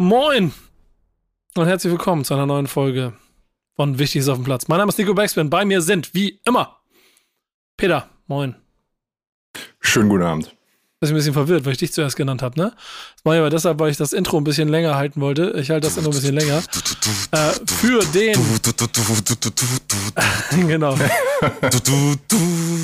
Moin und herzlich willkommen zu einer neuen Folge von Wichtiges auf dem Platz. Mein Name ist Nico Backspin. Bei mir sind, wie immer, Peter. Moin. Schönen guten Abend. Ich bin ein bisschen verwirrt, weil ich dich zuerst genannt habe, ne? Das mache ich aber deshalb, weil ich das Intro ein bisschen länger halten wollte. Ich halte das Intro ein bisschen länger. Äh, für den. genau.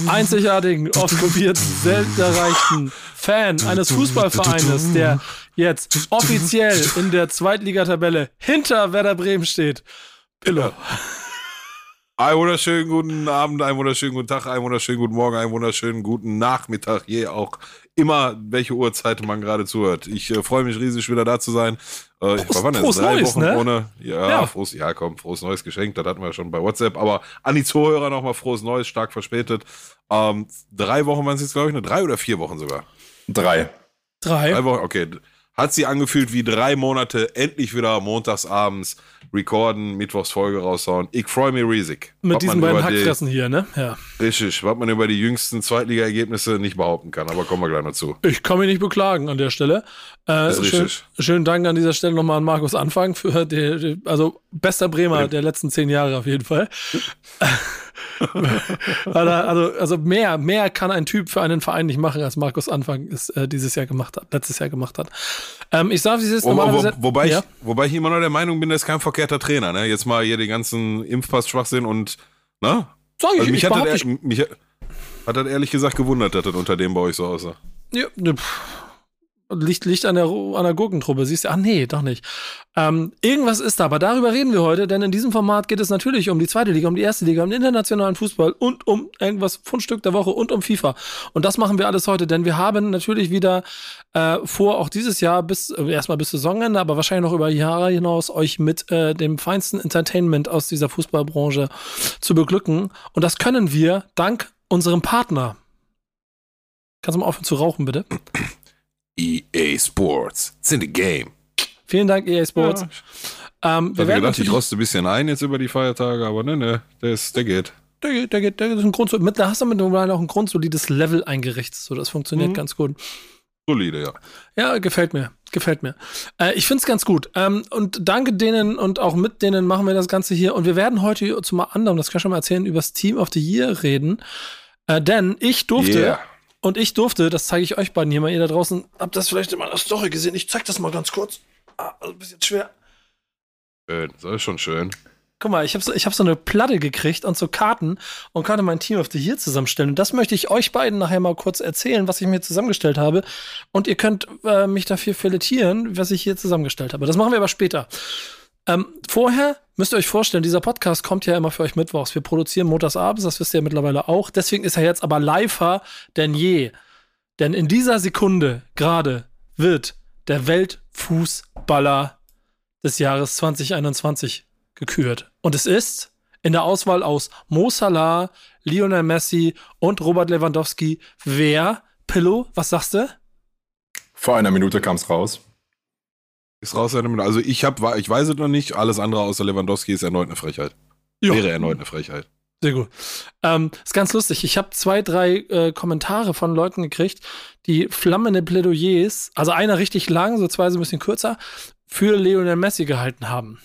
Einzigartigen, oft kopiert, selten erreichten Fan eines Fußballvereines, der jetzt offiziell in der Zweitligatabelle hinter Werder Bremen steht. Pillow. Einen wunderschönen guten Abend, einen wunderschönen guten Tag, einen wunderschönen guten Morgen, einen wunderschönen guten Nachmittag, je auch immer, welche Uhrzeit man gerade zuhört. Ich äh, freue mich riesig, wieder da zu sein. Äh, Prost, wann frohes drei Neues, Wochen ne? ohne. Ja, Ja. Frohes, ja, komm, frohes neues Geschenk, das hatten wir schon bei WhatsApp. Aber an die Zuhörer nochmal frohes Neues, stark verspätet. Ähm, drei Wochen waren es jetzt, glaube ich, ne? Drei oder vier Wochen sogar. Drei. Drei. Drei Wochen, okay. Hat sie angefühlt wie drei Monate, endlich wieder montagsabends recorden, Mittwochs Folge raushauen. Ich freue mich riesig. Mit diesen beiden die- Hackfressen hier, ne? Ja. Richtig, was man über die jüngsten Zweitliga-Ergebnisse nicht behaupten kann, aber kommen wir gleich noch zu. Ich kann mich nicht beklagen an der Stelle. Äh, schön, richtig. schönen Dank an dieser Stelle nochmal an Markus Anfang für die, also bester Bremer Ja. der letzten zehn Jahre auf jeden Fall. Er- also, also mehr, mehr kann ein Typ für einen Verein nicht machen, als Markus Anfang es äh, dieses Jahr gemacht hat, letztes Jahr gemacht hat. Ähm, ich sage, wie es ist Wo, wo, wobei, ja. ich, wobei ich immer noch der Meinung bin, das ist kein verkehrter Trainer. Ne? Jetzt mal hier den ganzen Impfpass-Schwachsinn und, ne? Sag ich, Also ich mich, hat behaupte, das, ich, mich hat das ehrlich gesagt gewundert, dass das unter dem bei euch so aussah. Ja, ne, pff. Liegt, liegt an der, an der Gurkentruppe, siehst du? Ach nee, doch nicht. Ähm, irgendwas ist da, aber darüber reden wir heute, denn in diesem Format geht es natürlich um die zweite Liga, um die erste Liga, um den internationalen Fußball und um irgendwas Fundstück der Woche und um FIFA. Und das machen wir alles heute, denn wir haben natürlich wieder äh, vor, auch dieses Jahr bis äh, erstmal bis Saisonende, aber wahrscheinlich noch über Jahre hinaus euch mit äh, dem feinsten Entertainment aus dieser Fußballbranche zu beglücken. Und das können wir dank unserem Partner. Kannst du mal aufhören zu rauchen, bitte? EA Sports. It's in the game. Vielen Dank, EA Sports. Ähm, Ich wir werden gedacht, ich roste ein bisschen ein jetzt über die Feiertage, aber ne, ne, der, ist, der geht. der, geht- der, geht- der ist ein Grund, mit, da hast du mittlerweile auch ein grundsolides Level eingerichtet. So, das funktioniert Mhm. ganz gut. Solide, ja. Ja, gefällt mir. Gefällt mir. Äh, ich find's ganz gut. Ähm, und danke denen und auch mit denen machen wir das Ganze hier. Und wir werden heute zum anderen, das kann ich schon mal erzählen, über das Team of the Year reden. Äh, denn ich durfte, Yeah. Und ich durfte, das zeige ich euch beiden hier mal, ihr da draußen habt das vielleicht in meiner Story gesehen. Ich zeig das mal ganz kurz. Ah, also ein bisschen schwer. Schön, das ist schon schön. Guck mal, ich habe so, ich hab so eine Platte gekriegt und so Karten und konnte mein Team of the Year zusammenstellen. Und das möchte ich euch beiden nachher mal kurz erzählen, was ich mir zusammengestellt habe. Und ihr könnt äh, mich dafür filetieren, was ich hier zusammengestellt habe. Das machen wir aber später. Ähm, vorher müsst ihr euch vorstellen, dieser Podcast kommt ja immer für euch mittwochs. Wir produzieren montags abends, das wisst ihr mittlerweile auch. Deswegen ist er jetzt aber liver denn je. Denn in dieser Sekunde gerade wird der Weltfußballer des Jahres 2021 gekürt. Und es ist in der Auswahl aus Mo Salah, Lionel Messi und Robert Lewandowski. Wer? Pillow, was sagst du? Vor einer Minute kam es raus. Ist raus, also ich hab, ich weiß es noch nicht, alles andere außer Lewandowski ist erneut eine Frechheit. Ja. Wäre erneut eine Frechheit. Sehr gut. Ähm, ist ganz lustig. Ich habe zwei, drei äh, Kommentare von Leuten gekriegt, die flammende Plädoyers, also einer richtig lang, so zwei so ein bisschen kürzer, für Lionel Messi gehalten haben.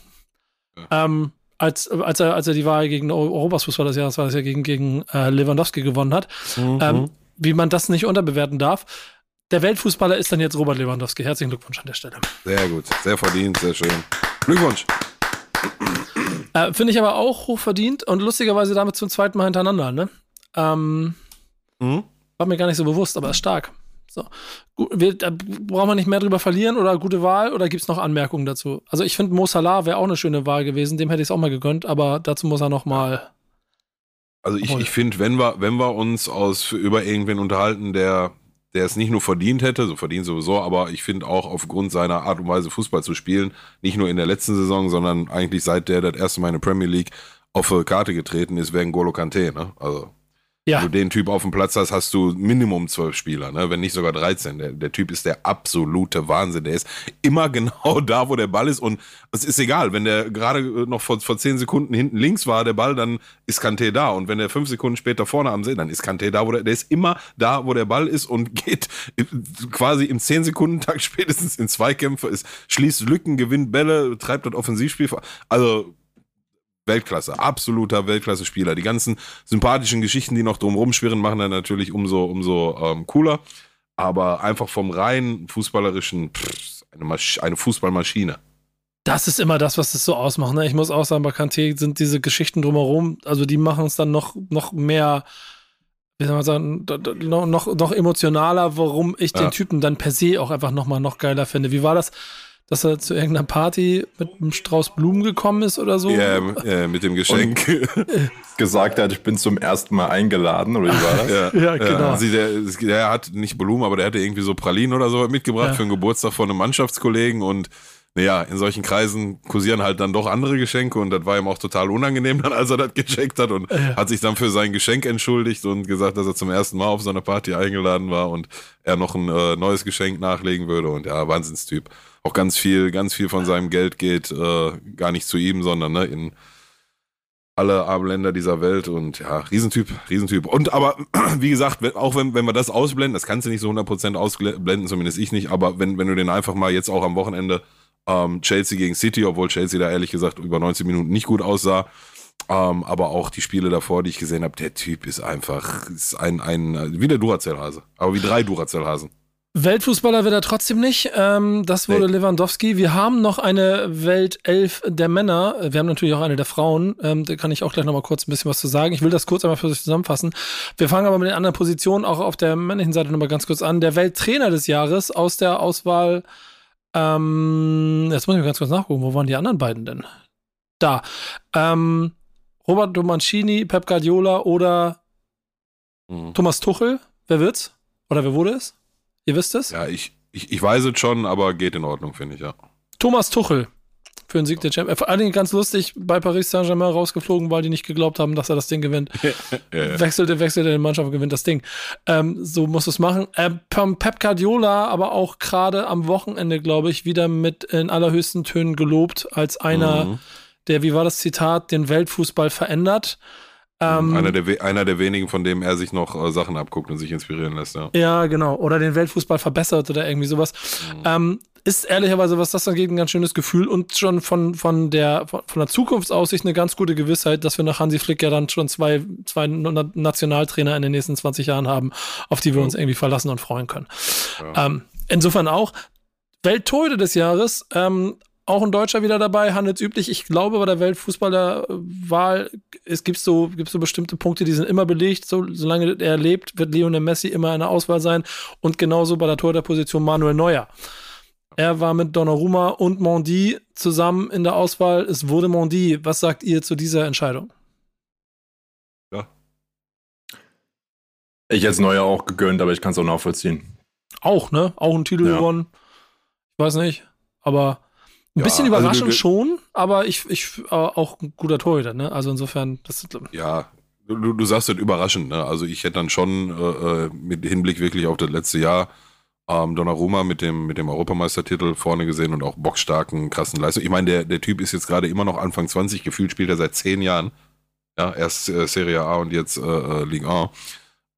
Ähm, als, als, er, als er die Wahl gegen Europas Fußball des Jahres war, das ja gegen, gegen äh, Lewandowski gewonnen hat, ähm, wie man das nicht unterbewerten darf. Der Weltfußballer ist dann jetzt Robert Lewandowski. Herzlichen Glückwunsch an der Stelle. Sehr gut, sehr verdient, sehr schön. Glückwunsch. Äh, Finde ich aber auch hochverdient und lustigerweise damit zum zweiten Mal hintereinander. Ne? Ähm, Mhm. war mir gar nicht so bewusst, aber ist stark. So. Wir, da brauchen wir nicht mehr drüber verlieren oder gute Wahl oder gibt es noch Anmerkungen dazu? Also ich finde Mo Salah wäre auch eine schöne Wahl gewesen, dem hätte ich es auch mal gegönnt, aber dazu muss er noch mal. Also ich, ich finde, wenn wir, wenn wir uns aus über irgendwen unterhalten, der der es nicht nur verdient hätte, so verdient sowieso, aber ich finde auch aufgrund seiner Art und Weise Fußball zu spielen, nicht nur in der letzten Saison, sondern eigentlich seit der das erste Mal in der Premier League auf die Karte getreten ist, wäre Golo Kante, ne? Also Ja. wenn du den Typ auf dem Platz hast, hast du Minimum zwölf Spieler, ne? wenn nicht sogar 13. Der, der Typ ist der absolute Wahnsinn. Der ist immer genau da, wo der Ball ist. Und es ist egal, wenn der gerade äh, noch vor, vor zehn Sekunden hinten links war, der Ball, dann ist Kanté da. Und wenn der fünf Sekunden später vorne am See, dann ist Kanté da, wo der, der ist immer da, wo der Ball ist und geht äh, quasi im zehn Sekunden Tag spätestens in Zweikämpfe, ist, schließt Lücken, gewinnt Bälle, treibt das Offensivspiel. Also Weltklasse, absoluter Weltklasse-Spieler. Die ganzen sympathischen Geschichten, die noch drumherum schwirren, machen dann natürlich umso, umso ähm, cooler. Aber einfach vom rein fußballerischen, pff, eine, Masch eine Fußballmaschine. Das ist immer das, was es so ausmacht. Ne? Ich muss auch sagen, bei Kanté sind diese Geschichten drumherum, also die machen es dann noch, noch mehr, wie soll man sagen, noch, noch, noch emotionaler, warum ich Ja. den Typen dann per se auch einfach nochmal noch geiler finde. Wie war das, dass er zu irgendeiner Party mit einem Strauß Blumen gekommen ist oder so? Ja, äh, mit dem Geschenk. Gesagt hat, ich bin zum ersten Mal eingeladen, oder wie war das? Ja, genau. Also der, der hat nicht Blumen, aber der hatte irgendwie so Pralinen oder so mitgebracht Ja. für den Geburtstag von einem Mannschaftskollegen und naja, in solchen Kreisen kursieren halt dann doch andere Geschenke und das war ihm auch total unangenehm dann, als er das gecheckt hat und Ja. hat sich dann für sein Geschenk entschuldigt und gesagt, dass er zum ersten Mal auf so eine Party eingeladen war und er noch ein äh, neues Geschenk nachlegen würde und ja, Wahnsinnstyp. Auch ganz viel, ganz viel von seinem Geld geht äh, gar nicht zu ihm, sondern ne, in alle armen Länder dieser Welt und ja, Riesentyp, Riesentyp. Und aber, wie gesagt, wenn, auch wenn, wenn wir das ausblenden, das kannst du nicht so 100% ausblenden, zumindest ich nicht, aber wenn, wenn du den einfach mal jetzt auch am Wochenende ähm, Chelsea gegen City, obwohl Chelsea da ehrlich gesagt über 90 Minuten nicht gut aussah, ähm, aber auch die Spiele davor, die ich gesehen habe, der Typ ist einfach, ist ein, ein wie der Duracell-Hase, aber wie drei Duracell-Hasen. Weltfußballer wird er trotzdem nicht. Ähm, das wurde Lewandowski. Wir haben noch eine Weltelf der Männer. Wir haben natürlich auch eine der Frauen. Ähm, da kann ich auch gleich noch mal kurz ein bisschen was zu sagen. Ich will das kurz einmal für sich zusammenfassen. Wir fangen aber mit den anderen Positionen auch auf der männlichen Seite noch mal ganz kurz an. Der Welttrainer des Jahres aus der Auswahl. Ähm, jetzt muss ich mal ganz kurz nachgucken. Wo waren die anderen beiden denn? Da. Ähm, Roberto Mancini, Pep Guardiola oder Mhm. Thomas Tuchel. Wer wird's? Oder wer wurde es? Ihr wisst es? Ja, ich, ich, ich weiß es schon, aber geht in Ordnung, finde ich, ja. Thomas Tuchel für den Sieg der Champions. Vor allen Dingen ganz lustig, bei Paris Saint-Germain rausgeflogen, weil die nicht geglaubt haben, dass er das Ding gewinnt. Ja. Wechselte, wechselte die Mannschaft und gewinnt das Ding. Ähm, so muss es machen. Ähm, Pep Pep Guardiola, aber auch gerade am Wochenende, glaube ich, wieder mit in allerhöchsten Tönen gelobt als einer, Mhm. der, wie war das Zitat, den Weltfußball verändert. Ähm, einer, der, einer der wenigen, von dem er sich noch äh, Sachen abguckt und sich inspirieren lässt, ja. Ja, genau. Oder den Weltfußball verbessert oder irgendwie sowas. Ähm, ist ehrlicherweise, was das angeht, ein ganz schönes Gefühl und schon von, von, der, von, der Zukunftsaussicht eine ganz gute Gewissheit, dass wir nach Hansi Flick ja dann schon zwei, zwei Na- Nationaltrainer in den nächsten 20 Jahren haben, auf die wir uns irgendwie verlassen und freuen können. Ähm, insofern auch Welttorhüter des Jahres, ähm, auch ein Deutscher wieder dabei, handelsüblich. Ich glaube, bei der Weltfußballerwahl es gibt so, gibt so bestimmte Punkte, die sind immer belegt. So, solange er lebt, wird Lionel Messi immer eine Auswahl sein. Und genauso bei der Torhüterposition Manuel Neuer. Er war mit Donnarumma und Mondi zusammen in der Auswahl. Es wurde Mondi. Was sagt ihr zu dieser Entscheidung? Ich hätte es Neuer auch gegönnt, aber ich kann es auch nachvollziehen. Auch, ne? Auch einen Titel Ja. gewonnen. Ich weiß nicht. Aber ein Ja, bisschen also überraschend du- schon, aber ich, ich äh, auch ein guter Torhüter, ne? Also insofern, das ist, Ja, du, du- sagst das überraschend, ne? Also ich hätte dann schon äh, äh, mit Hinblick wirklich auf das letzte Jahr ähm, Donnarumma mit dem, mit dem Europameistertitel vorne gesehen und auch boxstarken, krassen Leistung. Ich meine, der, der Typ ist jetzt gerade immer noch Anfang 20, gefühlt spielt er seit zehn Jahren. Ja, erst äh, Serie A und jetzt äh, äh, Ligue 1.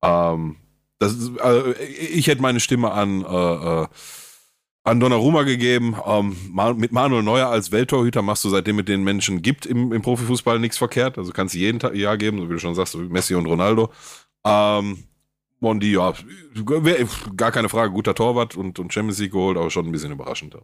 Ähm, das ist, ich hätte meine Stimme an, an Donnarumma gegeben. Ähm, mit Manuel Neuer als Welttorhüter machst du seitdem mit den Menschen gibt im, im Profifußball nichts verkehrt. Also kannst du jeden Ta Jahr geben, so wie du schon sagst, Messi und Ronaldo. Ähm, Mondi, ja, gar keine Frage, guter Torwart und, und Champions League geholt, aber schon ein bisschen überraschend.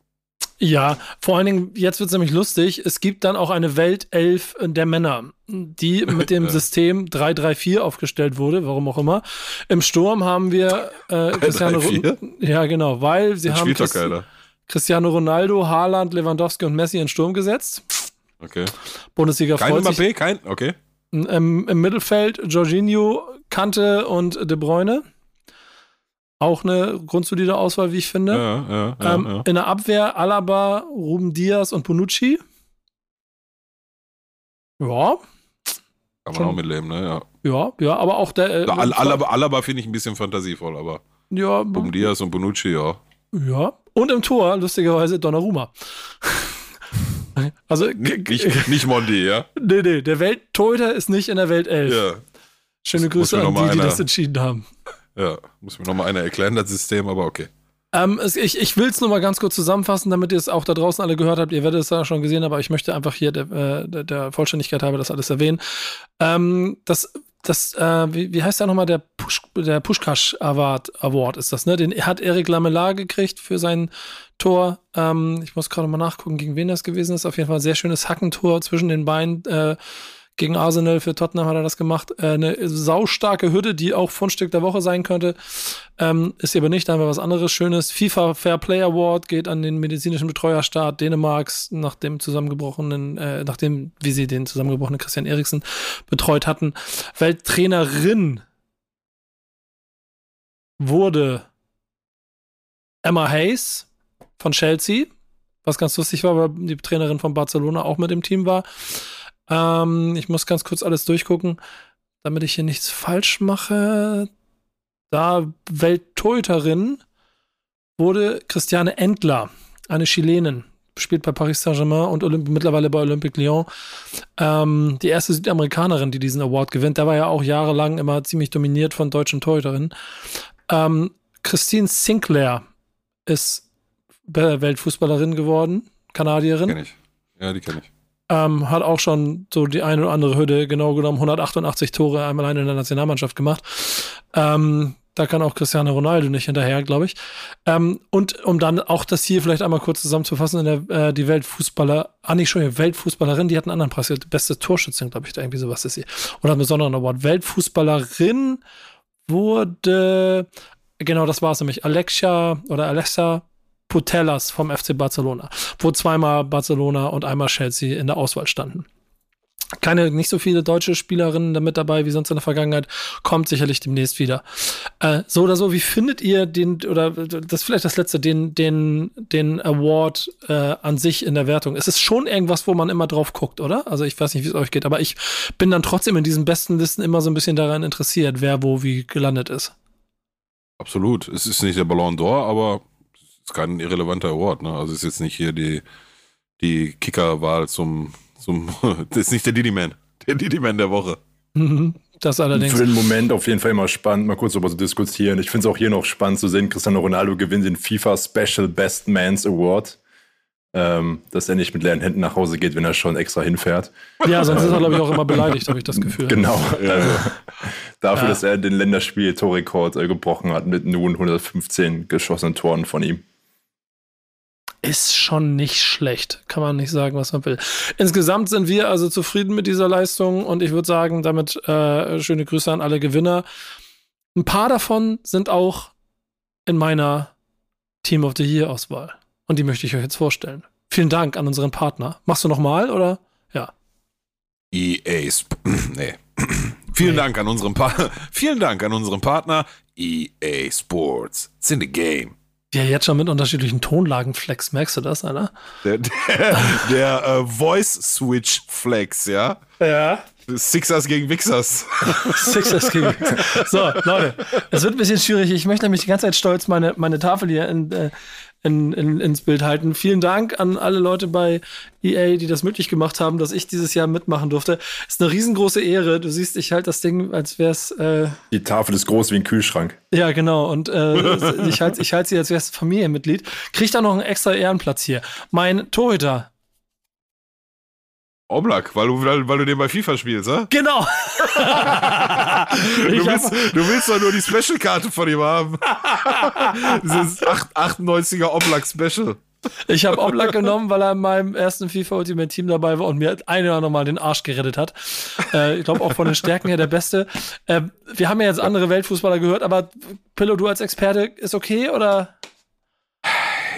Ja, vor allen Dingen, jetzt wird es nämlich lustig. Es gibt dann auch eine Weltelf der Männer, die mit dem. System 3-3-4 aufgestellt wurde, warum auch immer. Im Sturm haben wir äh, Cristiano 3-3-4? Ja, genau, weil sie haben spielt doch Christ keiner. Cristiano Ronaldo, Haaland, Lewandowski und Messi in den Sturm gesetzt. Okay. Bundesliga Kein freut. Mbappé, kein, okay. Im, Im Mittelfeld Jorginho, Kante und De Bruyne. Auch eine grundsolide Auswahl, wie ich finde. Ja, ja, ähm, ja. In der Abwehr Alaba, Ruben Diaz und Bonucci. Ja, Kann man schon- auch mitleben, ne? Ja. ja, aber auch der. Äh, Al Alaba, Alaba finde ich ein bisschen fantasievoll, aber ja, um Diaz und Bonucci, ja. ja. Und im Tor, lustigerweise, Donnarumma. also, Nicht, nicht Mondi, ja? nee, nee, der Welttorhüter ist nicht in der Weltelf. Ja. Schöne Grüße an die, die das entschieden haben. Ja. Muss mir nochmal einer erklären, das System, aber okay. Ähm, es, ich ich will es nur mal ganz kurz zusammenfassen, damit ihr es auch da draußen alle gehört habt. Ihr werdet es ja schon gesehen, aber ich möchte einfach hier der, äh, der, der Vollständigkeit halber das alles erwähnen. Ähm, das, das, äh, wie, wie heißt der nochmal? Der, Push, der Pushkash Award, Award ist das, ne? Den hat Eric Lamela gekriegt für sein Tor. Ähm, ich muss gerade mal nachgucken, gegen wen das gewesen ist. Auf jeden Fall ein sehr schönes Hackentor zwischen den Beinen. Äh, gegen Arsenal für Tottenham hat er das gemacht. Äh, eine saustarke Hütte, die auch Fundstück der Woche sein könnte. Ähm, ist aber nicht, da haben wir was anderes Schönes. FIFA Fair Play Award geht an den medizinischen Betreuerstaat Dänemarks nach dem zusammengebrochenen, äh, nachdem, wie sie den zusammengebrochenen Christian Eriksen betreut hatten. Welttrainerin wurde Emma Hayes von Chelsea, was ganz lustig war, weil die Trainerin von Barcelona auch mit im Team war. Ähm, ich muss ganz kurz alles durchgucken, damit ich hier nichts falsch mache. Da Welttorhüterin wurde Christiane Endler, eine Chilenin, spielt bei Paris Saint-Germain und Olymp mittlerweile bei Olympique Lyon. Ähm, die erste Südamerikanerin, die diesen Award gewinnt. Der war ja auch jahrelang immer ziemlich dominiert von deutschen Torhüterinnen. Ähm, Christine Sinclair ist Weltfußballerin geworden, Kanadierin. Kenn ich. Ja, die kenne ich. Ähm, hat auch schon so die eine oder andere Hürde, genau genommen 188 Tore einmal alleine in der Nationalmannschaft gemacht. Ähm, da kann auch Cristiano Ronaldo nicht hinterher, glaube ich. Ähm, und um dann auch das hier vielleicht einmal kurz zusammenzufassen, in der, äh, die Weltfußballer, ah nicht schon, Weltfußballerin, die hat einen anderen Preis, die beste Torschützin, glaube ich, da irgendwie sowas ist sie. Oder einen besonderen Award. Weltfußballerin wurde, genau das war es nämlich, Alexia oder Alexa Putellas vom FC Barcelona, wo zweimal Barcelona und einmal Chelsea in der Auswahl standen. Keine, nicht so viele deutsche Spielerinnen damit dabei wie sonst in der Vergangenheit. Kommt sicherlich demnächst wieder. Äh, so oder so, wie findet ihr den, oder das ist vielleicht das letzte, den, den, den Award äh, an sich in der Wertung? Es ist schon irgendwas, wo man immer drauf guckt, oder? Also ich weiß nicht, wie es euch geht, aber ich bin dann trotzdem in diesen besten Listen immer so ein bisschen daran interessiert, wer wo wie gelandet ist. Absolut. Es ist nicht der Ballon d'Or, aber ist kein irrelevanter Award. Ne? Also es ist jetzt nicht hier die, die Kickerwahl zum, zum. Das ist nicht der Didi Man. Der Didi Man der Woche. Mhm. Das allerdings. Für den Moment auf jeden Fall immer spannend, mal kurz darüber zu diskutieren. Ich finde es auch hier noch spannend zu sehen, Cristiano Ronaldo gewinnt den FIFA Special Best Man's Award. Ähm, dass er nicht mit leeren Händen nach Hause geht, wenn er schon extra hinfährt. Ja, sonst ist er, glaube ich, auch immer beleidigt, habe ich das Gefühl. Genau. Also, dafür, Ja. dass er den Länderspiel-Torrekord äh, gebrochen hat mit nun 115 geschossenen Toren von ihm. Ist schon nicht schlecht. Kann man nicht sagen, was man will. Insgesamt sind wir also zufrieden mit dieser Leistung und ich würde sagen, damit äh, schöne Grüße an alle Gewinner. Ein paar davon sind auch in meiner Team of the Year Auswahl. Und die möchte ich euch jetzt vorstellen. Vielen Dank an unseren Partner. Machst du nochmal oder? Ja. EA Sp nee. Vielen. Dank an unseren pa Vielen Dank an unseren Partner EA Sports. It's in the game. Ja, jetzt schon mit unterschiedlichen Tonlagen flex. Merkst du das, Alter? Der, der, der äh, Voice Switch Flex, ja? Ja. Sixers gegen Wixers. Sixers gegen. So, Leute, es wird ein bisschen schwierig. Ich möchte nämlich die ganze Zeit stolz meine, meine Tafel hier in, äh, in, in, ins Bild halten. Vielen Dank an alle Leute bei EA, die das möglich gemacht haben, dass ich dieses Jahr mitmachen durfte. Ist eine riesengroße Ehre. Du siehst, ich halte das Ding, als wäre es. Äh, Die Tafel ist groß wie ein Kühlschrank. ja, genau. Und äh, ich halte ich halt sie, als wäre es Familienmitglied. Kriegt da noch einen extra Ehrenplatz hier. Mein Torhüter. Oblak, weil du, weil, weil du den bei FIFA spielst, hä? Genau. Du willst, du willst doch nur die Special-Karte von ihm haben. Dieses 8, 98er Oblak Special. Ich habe Oblak genommen, weil er in meinem ersten FIFA Ultimate Team dabei war und mir ein oder andere Mal den Arsch gerettet hat. Äh, ich glaube auch von den Stärken her der Beste. Äh, wir haben ja jetzt andere Weltfußballer gehört, aber Pillow, du als Experte, ist okay oder?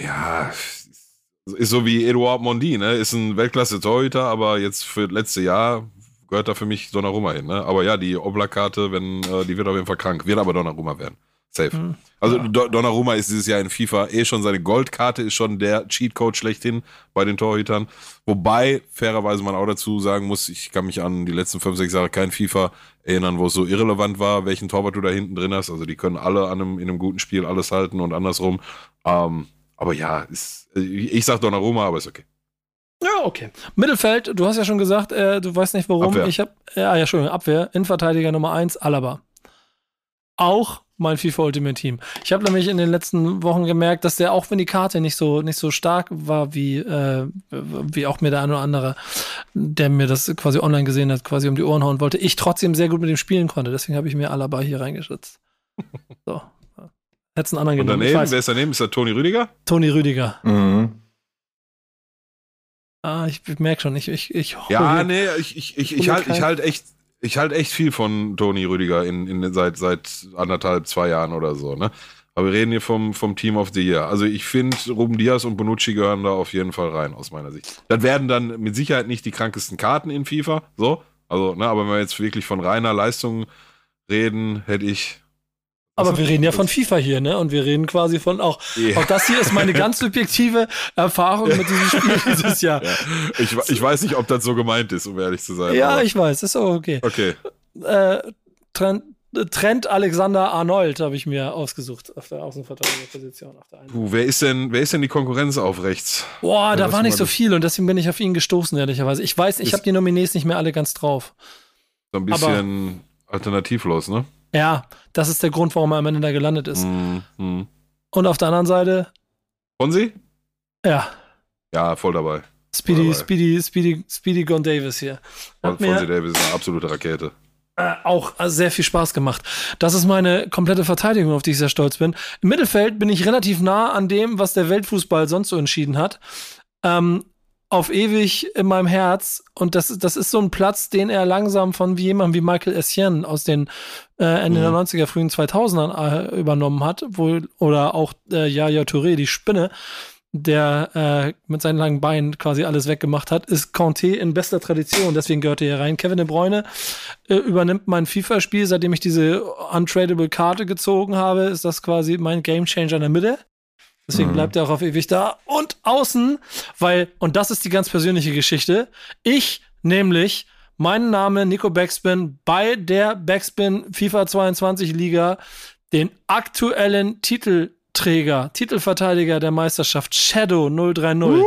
Ja, ist so wie Eduard Mondi, ne? Ist ein Weltklasse-Torhüter, aber jetzt für das letzte Jahr gehört da für mich Donnarumma hin, ne? Aber ja, die Oblak-Karte, wenn, äh, die wird auf jeden Fall krank. Wird aber Donnarumma werden. Safe. Hm. Also Ja. Do- Donnarumma ist dieses Jahr in FIFA eh schon seine Goldkarte, ist schon der Cheatcode schlechthin bei den Torhütern. Wobei, fairerweise man auch dazu sagen muss, ich kann mich an die letzten fünf, sechs Jahre kein FIFA erinnern, wo es so irrelevant war, welchen Torwart du da hinten drin hast. Also die können alle an einem, in einem guten Spiel alles halten und andersrum. Ähm, aber ja, ist, ich ich sag Donnarumma, aber ist okay. Ja, okay. Mittelfeld, du hast ja schon gesagt, äh, du weißt nicht warum. Abwehr. Ich habe, ja, ja, Entschuldigung, Abwehr, Innenverteidiger Nummer 1, Alaba. Auch mein FIFA Ultimate Team. Ich habe nämlich in den letzten Wochen gemerkt, dass der, auch wenn die Karte nicht so, nicht so stark war, wie, äh, wie auch mir der eine oder andere, der mir das quasi online gesehen hat, quasi um die Ohren hauen wollte, ich trotzdem sehr gut mit dem spielen konnte. Deswegen habe ich mir Alaba hier reingeschützt. So. Hättest einen anderen Und genommen. Daneben, weiß. wer ist daneben? Ist das Toni Rüdiger? Toni Rüdiger. Mhm. Ah, ich merke schon, ich, ich, ich Ja, hole- nee, ich, ich, ich, ich Hol mir halt, ich halt echt, ich halt echt viel von Toni Rüdiger in, in, seit, seit anderthalb, zwei Jahren oder so, ne? Aber wir reden hier vom, vom Team of the Year. Also ich finde, Ruben Diaz und Bonucci gehören da auf jeden Fall rein, aus meiner Sicht. Das werden dann mit Sicherheit nicht die krankesten Karten in FIFA, so. Also, ne, aber wenn wir jetzt wirklich von reiner Leistung reden, hätte ich. Aber wir reden ja von FIFA hier, ne? Und wir reden quasi von auch. Ja. Auch das hier ist meine ganz subjektive Erfahrung mit diesem Spiel dieses Jahr. Ja. Ich, ich weiß nicht, ob das so gemeint ist, um ehrlich zu sein. Ja, aber- ich weiß, ist auch okay. Okay. Äh, Trent, Trent Alexander Arnold habe ich mir ausgesucht auf der Außenverteidigerposition. Puh, wer ist denn, wer ist denn die Konkurrenz auf rechts? Boah, da war nicht so viel und deswegen bin ich auf ihn gestoßen, ehrlicherweise. Ich weiß, ich habe die Nominees nicht mehr alle ganz drauf. So ein bisschen alternativlos, ne? Ja, das ist der Grund, warum er am Ende da gelandet ist. Mhm. Mhm. Und auf der anderen Seite, Fonsi? ja, Ja, voll dabei. Speedy, Dabei. Speedy, Speedy, Speedy Gon Davis hier. Hat Fonsi mir Davis ist eine absolute Rakete. äh, auch äh, sehr viel Spaß gemacht. Das ist meine komplette Verteidigung, auf die ich sehr stolz bin. Im Mittelfeld bin ich relativ nah an dem, was der Weltfußball sonst so entschieden hat. Ähm, auf ewig in meinem Herz. Und das, das ist so ein Platz, den er langsam von wie jemandem wie Michael Essien aus den äh, Ende Mhm. der 90er, frühen 2000ern äh, übernommen hat. Wo, oder auch äh, Yaya Touré, die Spinne, der äh, mit seinen langen Beinen quasi alles weggemacht hat, ist Conte in bester Tradition. Deswegen gehört er hier rein. Kevin De Bruyne äh, übernimmt mein FIFA-Spiel, seitdem ich diese untradable Karte gezogen habe, ist das quasi mein Gamechanger in der Mitte. Deswegen Mhm. bleibt er auch auf ewig da. Und außen, weil, und das ist die ganz persönliche Geschichte, ich nämlich meinen Namen Nico Backspin bei der Backspin FIFA 22 Liga den aktuellen Titelträger, Titelverteidiger der Meisterschaft Shadow 030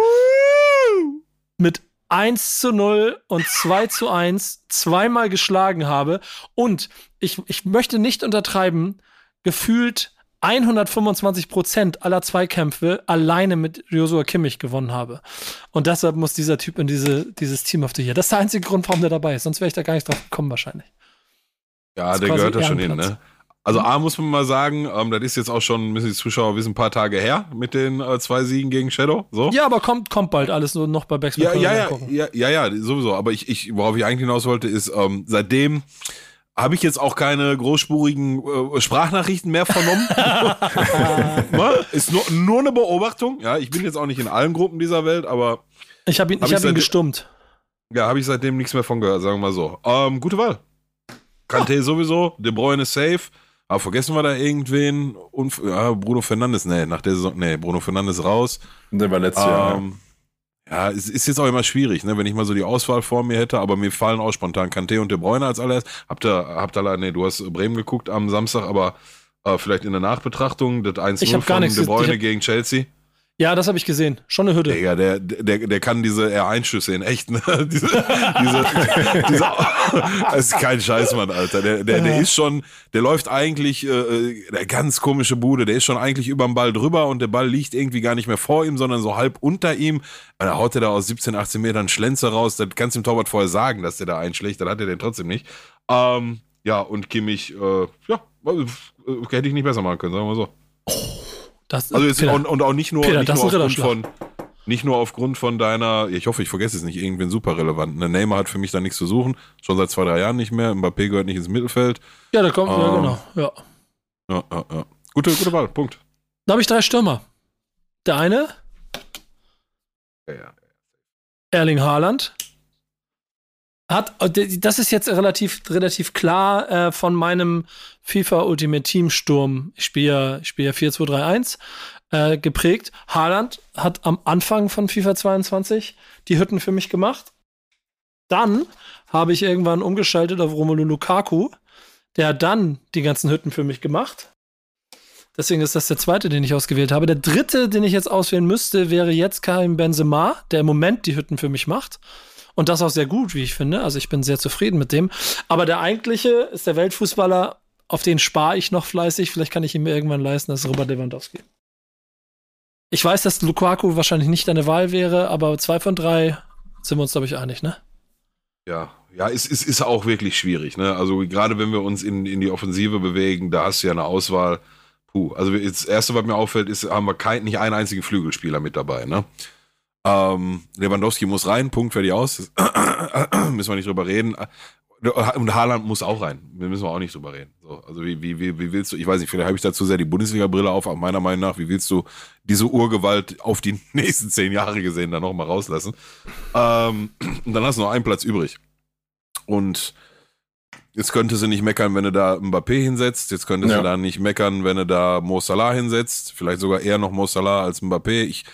mit 1 zu 0 und 2 zu 1 zweimal geschlagen habe. Und ich, ich möchte nicht untertreiben, gefühlt 125 Prozent aller Zweikämpfe alleine mit Joshua Kimmich gewonnen habe. Und deshalb muss dieser Typ in diese, dieses Team of the Year. Das ist der einzige Grund, warum der dabei ist. Sonst wäre ich da gar nicht drauf gekommen, wahrscheinlich. Ja, der gehört da schon hin, ne? Also A muss man mal sagen, ähm, das ist jetzt auch schon, müssen die Zuschauer wissen, ein paar Tage her mit den äh, zwei Siegen gegen Shadow. So. Ja, aber kommt, kommt bald alles nur noch bei Backspin. Ja, ja, ja, ja, ja, ja, sowieso. Aber ich, ich, worauf ich eigentlich hinaus wollte, ist, ähm, seitdem habe ich jetzt auch keine großspurigen äh, Sprachnachrichten mehr vernommen. Ne? ist nur, nur eine Beobachtung. Ja, ich bin jetzt auch nicht in allen Gruppen dieser Welt, aber Ich habe ihn, Hab ich ich hab ihn seit- gestummt. ja, habe ich seitdem nichts mehr von gehört, sagen wir mal so. Ähm, gute Wahl. Kante sowieso, De Bruyne safe. Aber vergessen wir da irgendwen? Und, ja, Bruno Fernandes, nee, nach der Saison, nee, Bruno Fernandes raus. Der war letztes Jahr. Ähm, ja, es ist jetzt auch immer schwierig, ne, wenn ich mal so die Auswahl vor mir hätte, aber mir fallen auch spontan Kante und De Bruyne als allererst. Habt ihr, habt ihr, nee, du hast Bremen geguckt am Samstag, aber äh, vielleicht in der Nachbetrachtung, das 1-0 Ich hab gar von nichts De Bruyne gegen Chelsea. Ja, das habe ich gesehen. Schon eine Hütte. Digga, der, der, der kann diese R1-Schüsse in echt, ne? diese, diese, diese, das ist kein Scheiß, Mann, Alter. Der, der, der ist schon, der läuft eigentlich, äh, der ganz komische Bude, der ist schon eigentlich über den Ball drüber und der Ball liegt irgendwie gar nicht mehr vor ihm, sondern so halb unter ihm. Und Da haut er da aus 17, 18 Metern Schlenzer raus. Das kannst du dem Torwart vorher sagen, dass der da einschlägt. Dann hat er den trotzdem nicht. Ähm, ja, und Kimmich, äh, ja, äh, hätte ich nicht besser machen können, sagen wir mal so. Das, Also jetzt Peter, und, und auch nicht nur, Peter, nicht, nur aufgrund von, nicht nur aufgrund von deiner, ich hoffe, ich vergesse es nicht, irgendwen super relevant. Ne, Neymar hat für mich da nichts zu suchen, schon seit zwei, drei Jahren nicht mehr. Mbappé gehört nicht ins Mittelfeld. ja, da kommt, ja, Ähm. genau. Ja. Ja, ja, ja. Gute, gute Wahl, Punkt. Da habe ich drei Stürmer. Der eine, Ja, ja. Erling Haaland. Hat, äh, das ist jetzt relativ, relativ klar äh, von meinem FIFA Ultimate Team Sturm. Ich spiele ich spiele 4-2-3-1 äh, geprägt. Haaland hat am Anfang von FIFA 22 die Hütten für mich gemacht. Dann habe ich irgendwann umgeschaltet auf Romelu Lukaku. Der hat dann die ganzen Hütten für mich gemacht. Deswegen ist das der zweite, den ich ausgewählt habe. Der dritte, den ich jetzt auswählen müsste, wäre jetzt Karim Benzema, der im Moment die Hütten für mich macht. Und das auch sehr gut, wie ich finde. Also ich bin sehr zufrieden mit dem. Aber der eigentliche ist der Weltfußballer, auf den spare ich noch fleißig. Vielleicht kann ich ihn mir irgendwann leisten, das ist Robert Lewandowski. Ich weiß, dass Lukaku wahrscheinlich nicht deine Wahl wäre, aber zwei von drei sind wir uns, glaube ich, einig, ne? Ja, ja, es, es ist auch wirklich schwierig, ne? Also gerade wenn wir uns in, in die Offensive bewegen, da hast du ja eine Auswahl. Puh, also das erste, was mir auffällt, ist, haben wir kein, nicht einen einzigen Flügelspieler mit dabei, ne? Ähm, Lewandowski muss rein, Punkt, fertig aus. müssen wir nicht drüber reden. Und Haaland muss auch rein. Da müssen wir auch nicht drüber reden. So, also wie, wie, wie, wie willst du, ich weiß nicht, vielleicht habe ich dazu sehr die Bundesliga-Brille auf, aber meiner Meinung nach, wie willst du diese Urgewalt auf die nächsten zehn Jahre gesehen dann nochmal rauslassen? Ähm, und dann hast du noch einen Platz übrig. Und jetzt könnte sie nicht meckern, wenn du da Mbappé hinsetzt. Jetzt könnte ja. sie da nicht meckern, wenn du da Mo Salah hinsetzt. Vielleicht sogar eher noch Mo Salah als Mbappé. Ich,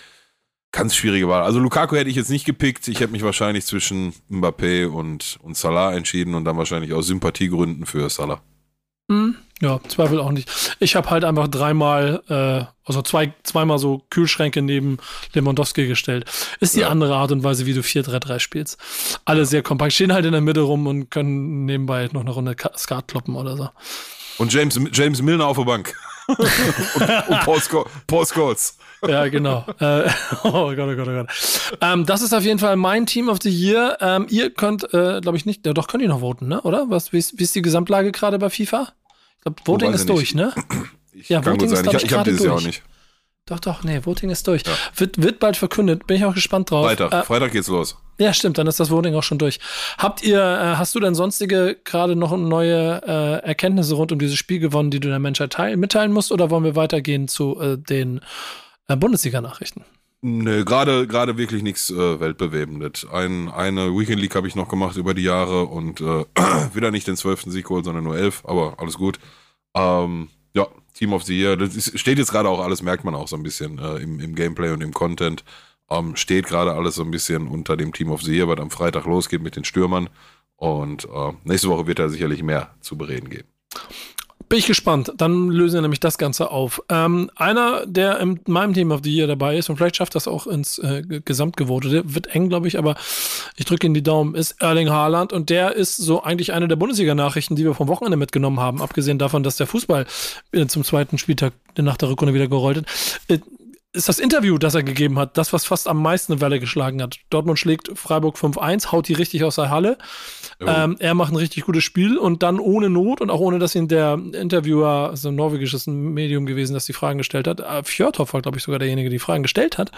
Ganz schwierige Wahl. Also Lukaku hätte ich jetzt nicht gepickt. Ich hätte mich wahrscheinlich zwischen Mbappé und, und Salah entschieden und dann wahrscheinlich aus Sympathiegründen für Salah. Hm, ja, Zweifel auch nicht. Ich habe halt einfach dreimal, äh, also zwei, zweimal so Kühlschränke neben Lewandowski gestellt. Ist die ja. andere Art und Weise, wie du 4-3-3 spielst. Alle sehr kompakt, stehen halt in der Mitte rum und können nebenbei noch eine Runde Skat kloppen oder so. Und James, James Milner auf der Bank. Und, und Paul Scholes. Ja, genau. Äh, oh Gott, oh Gott, oh Gott. Ähm, das ist auf jeden Fall mein Team of the Year. Ähm, ihr könnt, äh, glaube ich, nicht, ja, doch könnt ihr noch voten, ne? Oder? Was, wie, ist, wie ist die Gesamtlage gerade bei FIFA? Ich glaube, Voting ist durch, ne? Ich ja, Voting ist, glaube ich, ich, ich habe dieses Jahr auch nicht. Doch, doch, nee, Voting ist durch. Ja. Wird, wird bald verkündet, bin ich auch gespannt drauf. Freitag, äh, Freitag geht's los. Ja, stimmt, dann ist das Voting auch schon durch. Habt ihr, äh, hast du denn sonstige gerade noch neue äh, Erkenntnisse rund um dieses Spiel gewonnen, die du der Menschheit teil mitteilen musst, oder wollen wir weitergehen zu äh, den äh, Bundesliga-Nachrichten? Nee, gerade gerade wirklich nichts äh, weltbewebendes. Ein, eine Weekend League habe ich noch gemacht über die Jahre und äh, wieder nicht den zwölften Sieg geholt, sondern nur elf, aber alles gut. Ähm, ja, Team of the Year. Das ist, steht jetzt gerade auch alles, merkt man auch so ein bisschen äh, im, im Gameplay und im Content. Ähm, steht gerade alles so ein bisschen unter dem Team of the Year, was am Freitag losgeht mit den Stürmern. Und äh, nächste Woche wird da sicherlich mehr zu bereden geben. Bin ich gespannt. Dann lösen wir nämlich das Ganze auf. Ähm, einer, der in meinem Team of the Year dabei ist und vielleicht schafft das auch ins äh, Gesamtgevotete, wird eng, glaube ich, aber ich drücke in die Daumen, ist Erling Haaland und der ist so eigentlich eine der Bundesliga-Nachrichten, die wir vom Wochenende mitgenommen haben, abgesehen davon, dass der Fußball äh, zum zweiten Spieltag nach der Rückrunde wieder gerollt hat. Äh, ist das Interview, das er gegeben hat, das, was fast am meisten eine Welle geschlagen hat. Dortmund schlägt Freiburg 5-1, haut die richtig aus der Halle. Ähm, er macht ein richtig gutes Spiel und dann ohne Not und auch ohne, dass ihn der Interviewer, also ein norwegisches Medium gewesen, das die Fragen gestellt hat, äh, Fjörthoff war, glaube ich, sogar derjenige, der die Fragen gestellt hat,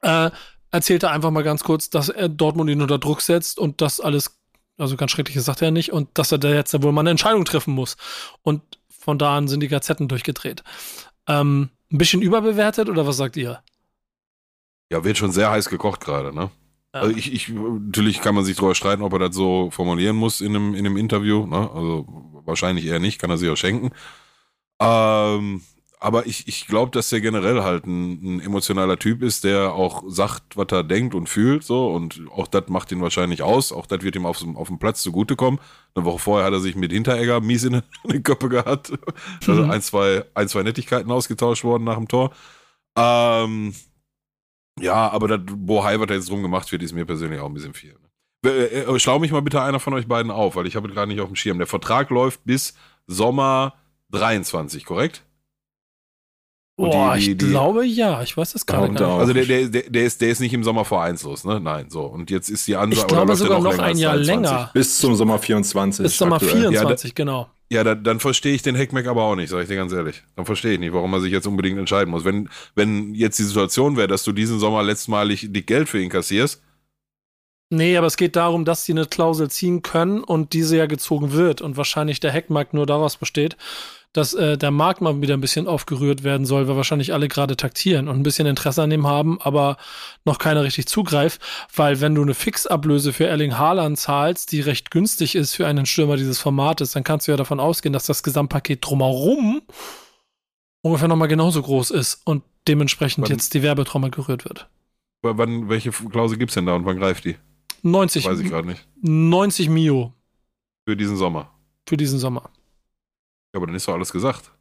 äh, erzählte einfach mal ganz kurz, dass er Dortmund ihn unter Druck setzt und das alles, also ganz schreckliches sagt er nicht, und dass er da jetzt wohl mal eine Entscheidung treffen muss. Und von da an sind die Gazetten durchgedreht. Ähm, ein bisschen überbewertet oder was sagt ihr? Ja, wird schon sehr heiß gekocht gerade, ne? Ja. Also ich, ich, natürlich kann man sich darüber streiten, ob er das so formulieren muss in einem, in einem Interview. Ne? Also wahrscheinlich eher nicht, kann er sich auch schenken. Ähm, aber ich, ich glaube, dass er generell halt ein, ein, emotionaler Typ ist, der auch sagt, was er denkt und fühlt. so Und auch das macht ihn wahrscheinlich aus. Auch das wird ihm auf, auf dem Platz zugutekommen. Eine Woche vorher hat er sich mit Hinteregger mies in den Köpfe gehabt. Also mhm. ein, zwei, ein, zwei Nettigkeiten ausgetauscht worden nach dem Tor. Ähm, ja, aber das Bohai, was da jetzt drum gemacht wird, ist mir persönlich auch ein bisschen viel. Ne? Äh, schlau mich mal bitte einer von euch beiden auf, weil ich habe gerade nicht auf dem Schirm. Der Vertrag läuft bis Sommer 23, korrekt? Boah, die, die, ich die, glaube ja. Ich weiß das gar nicht. Also der, der, der, ist, der ist nicht im Sommer vereinslos, ne? Nein, so. Und jetzt ist die Ansage. Ich glaube sogar noch, noch ein Jahr 23. länger. Bis zum Sommer 24. Bis Sommer 24, ja, genau. Ja, da, dann verstehe ich den Heckmeck aber auch nicht, sage ich dir ganz ehrlich. Dann verstehe ich nicht, warum er sich jetzt unbedingt entscheiden muss. Wenn, wenn jetzt die Situation wäre, dass du diesen Sommer letztmalig die Geld für ihn kassierst. Nee, aber es geht darum, dass sie eine Klausel ziehen können und diese ja gezogen wird und wahrscheinlich der Heckmark nur daraus besteht, dass äh, der Markt mal wieder ein bisschen aufgerührt werden soll, weil wahrscheinlich alle gerade taktieren und ein bisschen Interesse an dem haben, aber noch keiner richtig zugreift, weil wenn du eine Fixablöse für Erling Haaland zahlst, die recht günstig ist für einen Stürmer dieses Formates, dann kannst du ja davon ausgehen, dass das Gesamtpaket drumherum ungefähr nochmal genauso groß ist und dementsprechend Wann- jetzt die Werbetrommel gerührt wird. Wann, welche Klausel gibt's denn da und wann greift die? 90, Weiß ich gerade nicht. 90 Mio Für diesen Sommer. für diesen Sommer. Ja, aber dann ist doch alles gesagt.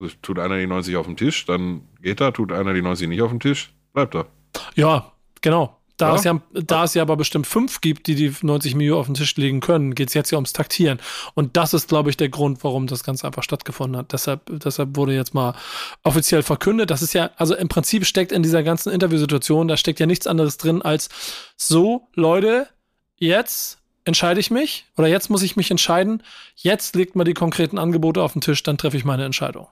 Also, Tut einer die 90 auf dem Tisch, dann geht er. Tut einer die 90 nicht auf dem Tisch, bleibt er. Ja, genau. Da, Ja? es ja, da es ja aber bestimmt fünf gibt, die die 90 Mio auf den Tisch legen können, geht es jetzt ja ums Taktieren. Und das ist, glaube ich, der Grund, warum das Ganze einfach stattgefunden hat. Deshalb, deshalb wurde jetzt mal offiziell verkündet. Das ist ja, also im Prinzip steckt in dieser ganzen Interviewsituation, da steckt ja nichts anderes drin als so, Leute, jetzt entscheide ich mich oder jetzt muss ich mich entscheiden. Jetzt legt mal die konkreten Angebote auf den Tisch, dann treffe ich meine Entscheidung.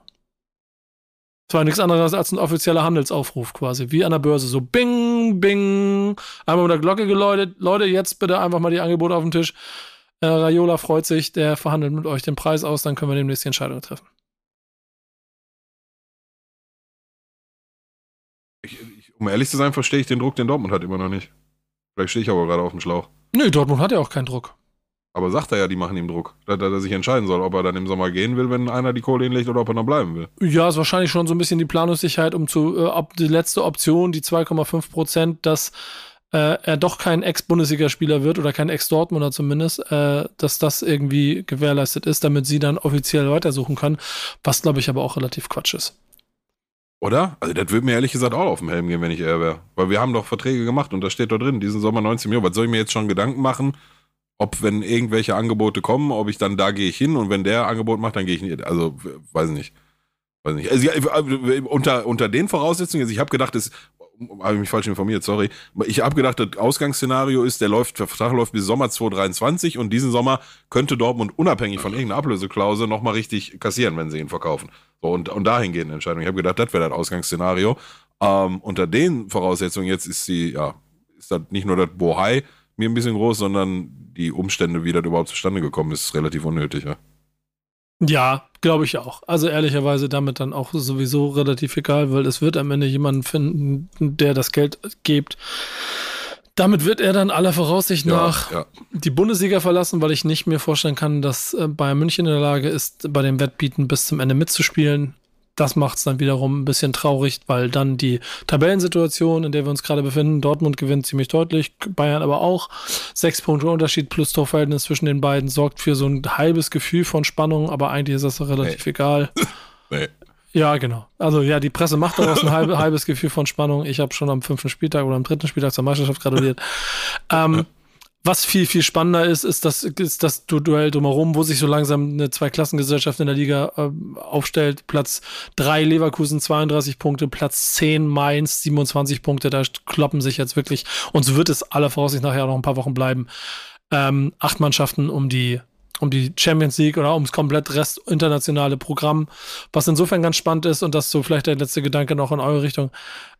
Das war nichts anderes als ein offizieller Handelsaufruf quasi, wie an der Börse. So bing, bing, einmal mit der Glocke geläutet. Leute, jetzt bitte einfach mal die Angebote auf den Tisch. Äh, Raiola freut sich, der verhandelt mit euch den Preis aus, dann können wir demnächst die Entscheidung treffen. Ich, ich, um ehrlich zu sein, verstehe ich den Druck, den Dortmund hat immer noch nicht. Vielleicht stehe ich aber gerade auf dem Schlauch. Nö, Dortmund hat ja auch keinen Druck. Aber sagt er ja, die machen ihm Druck, dass, dass er sich entscheiden soll, ob er dann im Sommer gehen will, wenn einer die Kohle hinlegt oder ob er noch bleiben will. Ja, ist wahrscheinlich schon so ein bisschen die Planungssicherheit, um zu, äh, ob die letzte Option, die 2,5 Prozent, dass äh, er doch kein Ex-Bundesligaspieler wird oder kein Ex-Dortmunder zumindest, äh, dass das irgendwie gewährleistet ist, damit sie dann offiziell weitersuchen können, was glaube ich aber auch relativ Quatsch ist. Oder? Also das würde mir ehrlich gesagt auch auf den Helm gehen, wenn ich er wäre. Weil wir haben doch Verträge gemacht und da steht da drin, diesen Sommer 19 Millionen. Was soll ich mir jetzt schon Gedanken machen, ob wenn irgendwelche Angebote kommen, ob ich dann da gehe ich hin und wenn der Angebot macht, dann gehe ich nicht. Also weiß ich nicht. Weiß nicht. Also, unter, unter den Voraussetzungen, also ich habe gedacht, das habe ich mich falsch informiert, sorry. Ich habe gedacht, das Ausgangsszenario ist, der läuft, der Vertrag läuft bis Sommer 2023 und diesen Sommer könnte Dortmund unabhängig von irgendeiner Ablöseklausel nochmal richtig kassieren, wenn sie ihn verkaufen. So, und, und dahingehend Entscheidung. Ich habe gedacht, das wäre das Ausgangsszenario. Ähm, unter den Voraussetzungen jetzt ist sie, ja, ist das nicht nur das Bohai mir ein bisschen groß, sondern die Umstände, wie das überhaupt zustande gekommen ist, relativ unnötig. Ja. Ja, glaube ich auch. Also ehrlicherweise damit dann auch sowieso relativ egal, weil es wird am Ende jemanden finden, der das Geld gibt. Damit wird er dann aller Voraussicht nach ja. die Bundesliga verlassen, weil ich nicht mir vorstellen kann, dass äh, Bayern München in der Lage ist, bei dem Wettbieten bis zum Ende mitzuspielen. Das macht es dann wiederum ein bisschen traurig, weil dann die Tabellensituation, in der wir uns gerade befinden, Dortmund gewinnt ziemlich deutlich, Bayern aber auch. Sechs Punkte Unterschied plus Torverhältnis zwischen den beiden sorgt für so ein halbes Gefühl von Spannung, aber eigentlich ist das relativ egal. Nee. Ja, genau. Also ja, die Presse macht daraus ein halbe, halbes Gefühl von Spannung. Ich habe schon am fünften Spieltag oder am dritten Spieltag zur Meisterschaft gratuliert. Ähm, was viel, viel spannender ist, ist das, ist das Du- Duell drumherum, wo sich so langsam eine Zweiklassengesellschaft in der Liga ähm, aufstellt. Platz 3 Leverkusen 32 Punkte, Platz 10 Mainz 27 Punkte. Da kloppen sich jetzt wirklich, und so wird es aller Voraussicht nachher noch ein paar Wochen bleiben, ähm, acht Mannschaften um die um die Champions League oder ums komplett Rest internationale Programm, was insofern ganz spannend ist und das so vielleicht der letzte Gedanke noch in eure Richtung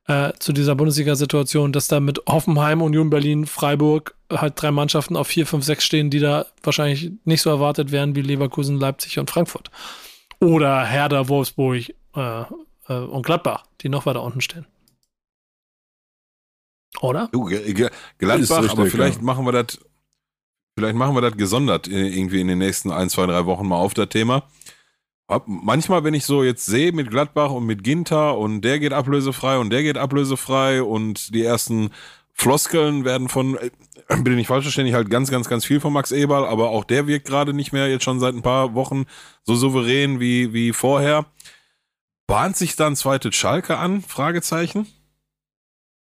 äh, zu dieser Bundesliga-Situation, dass da mit Hoffenheim, Union Berlin, Freiburg halt drei Mannschaften auf vier, fünf, sechs stehen, die da wahrscheinlich nicht so erwartet werden wie Leverkusen, Leipzig und Frankfurt. Oder Herder, Wolfsburg äh, äh, und Gladbach, die noch weiter unten stehen. Oder? Du, Gladbach, aber vielleicht ja. machen wir das, vielleicht machen wir das gesondert äh, irgendwie in den nächsten ein, zwei, drei Wochen mal auf das Thema. Manchmal, wenn ich so jetzt sehe mit Gladbach und mit Ginter und der geht ablösefrei und der geht ablösefrei und die ersten Floskeln werden von, äh, bin ich nicht falsch verständig, halt ganz, ganz, ganz viel von Max Eberl, aber auch der wirkt gerade nicht mehr jetzt schon seit ein paar Wochen so souverän wie, wie vorher. Bahnt sich dann zweites Schalke an? Fragezeichen.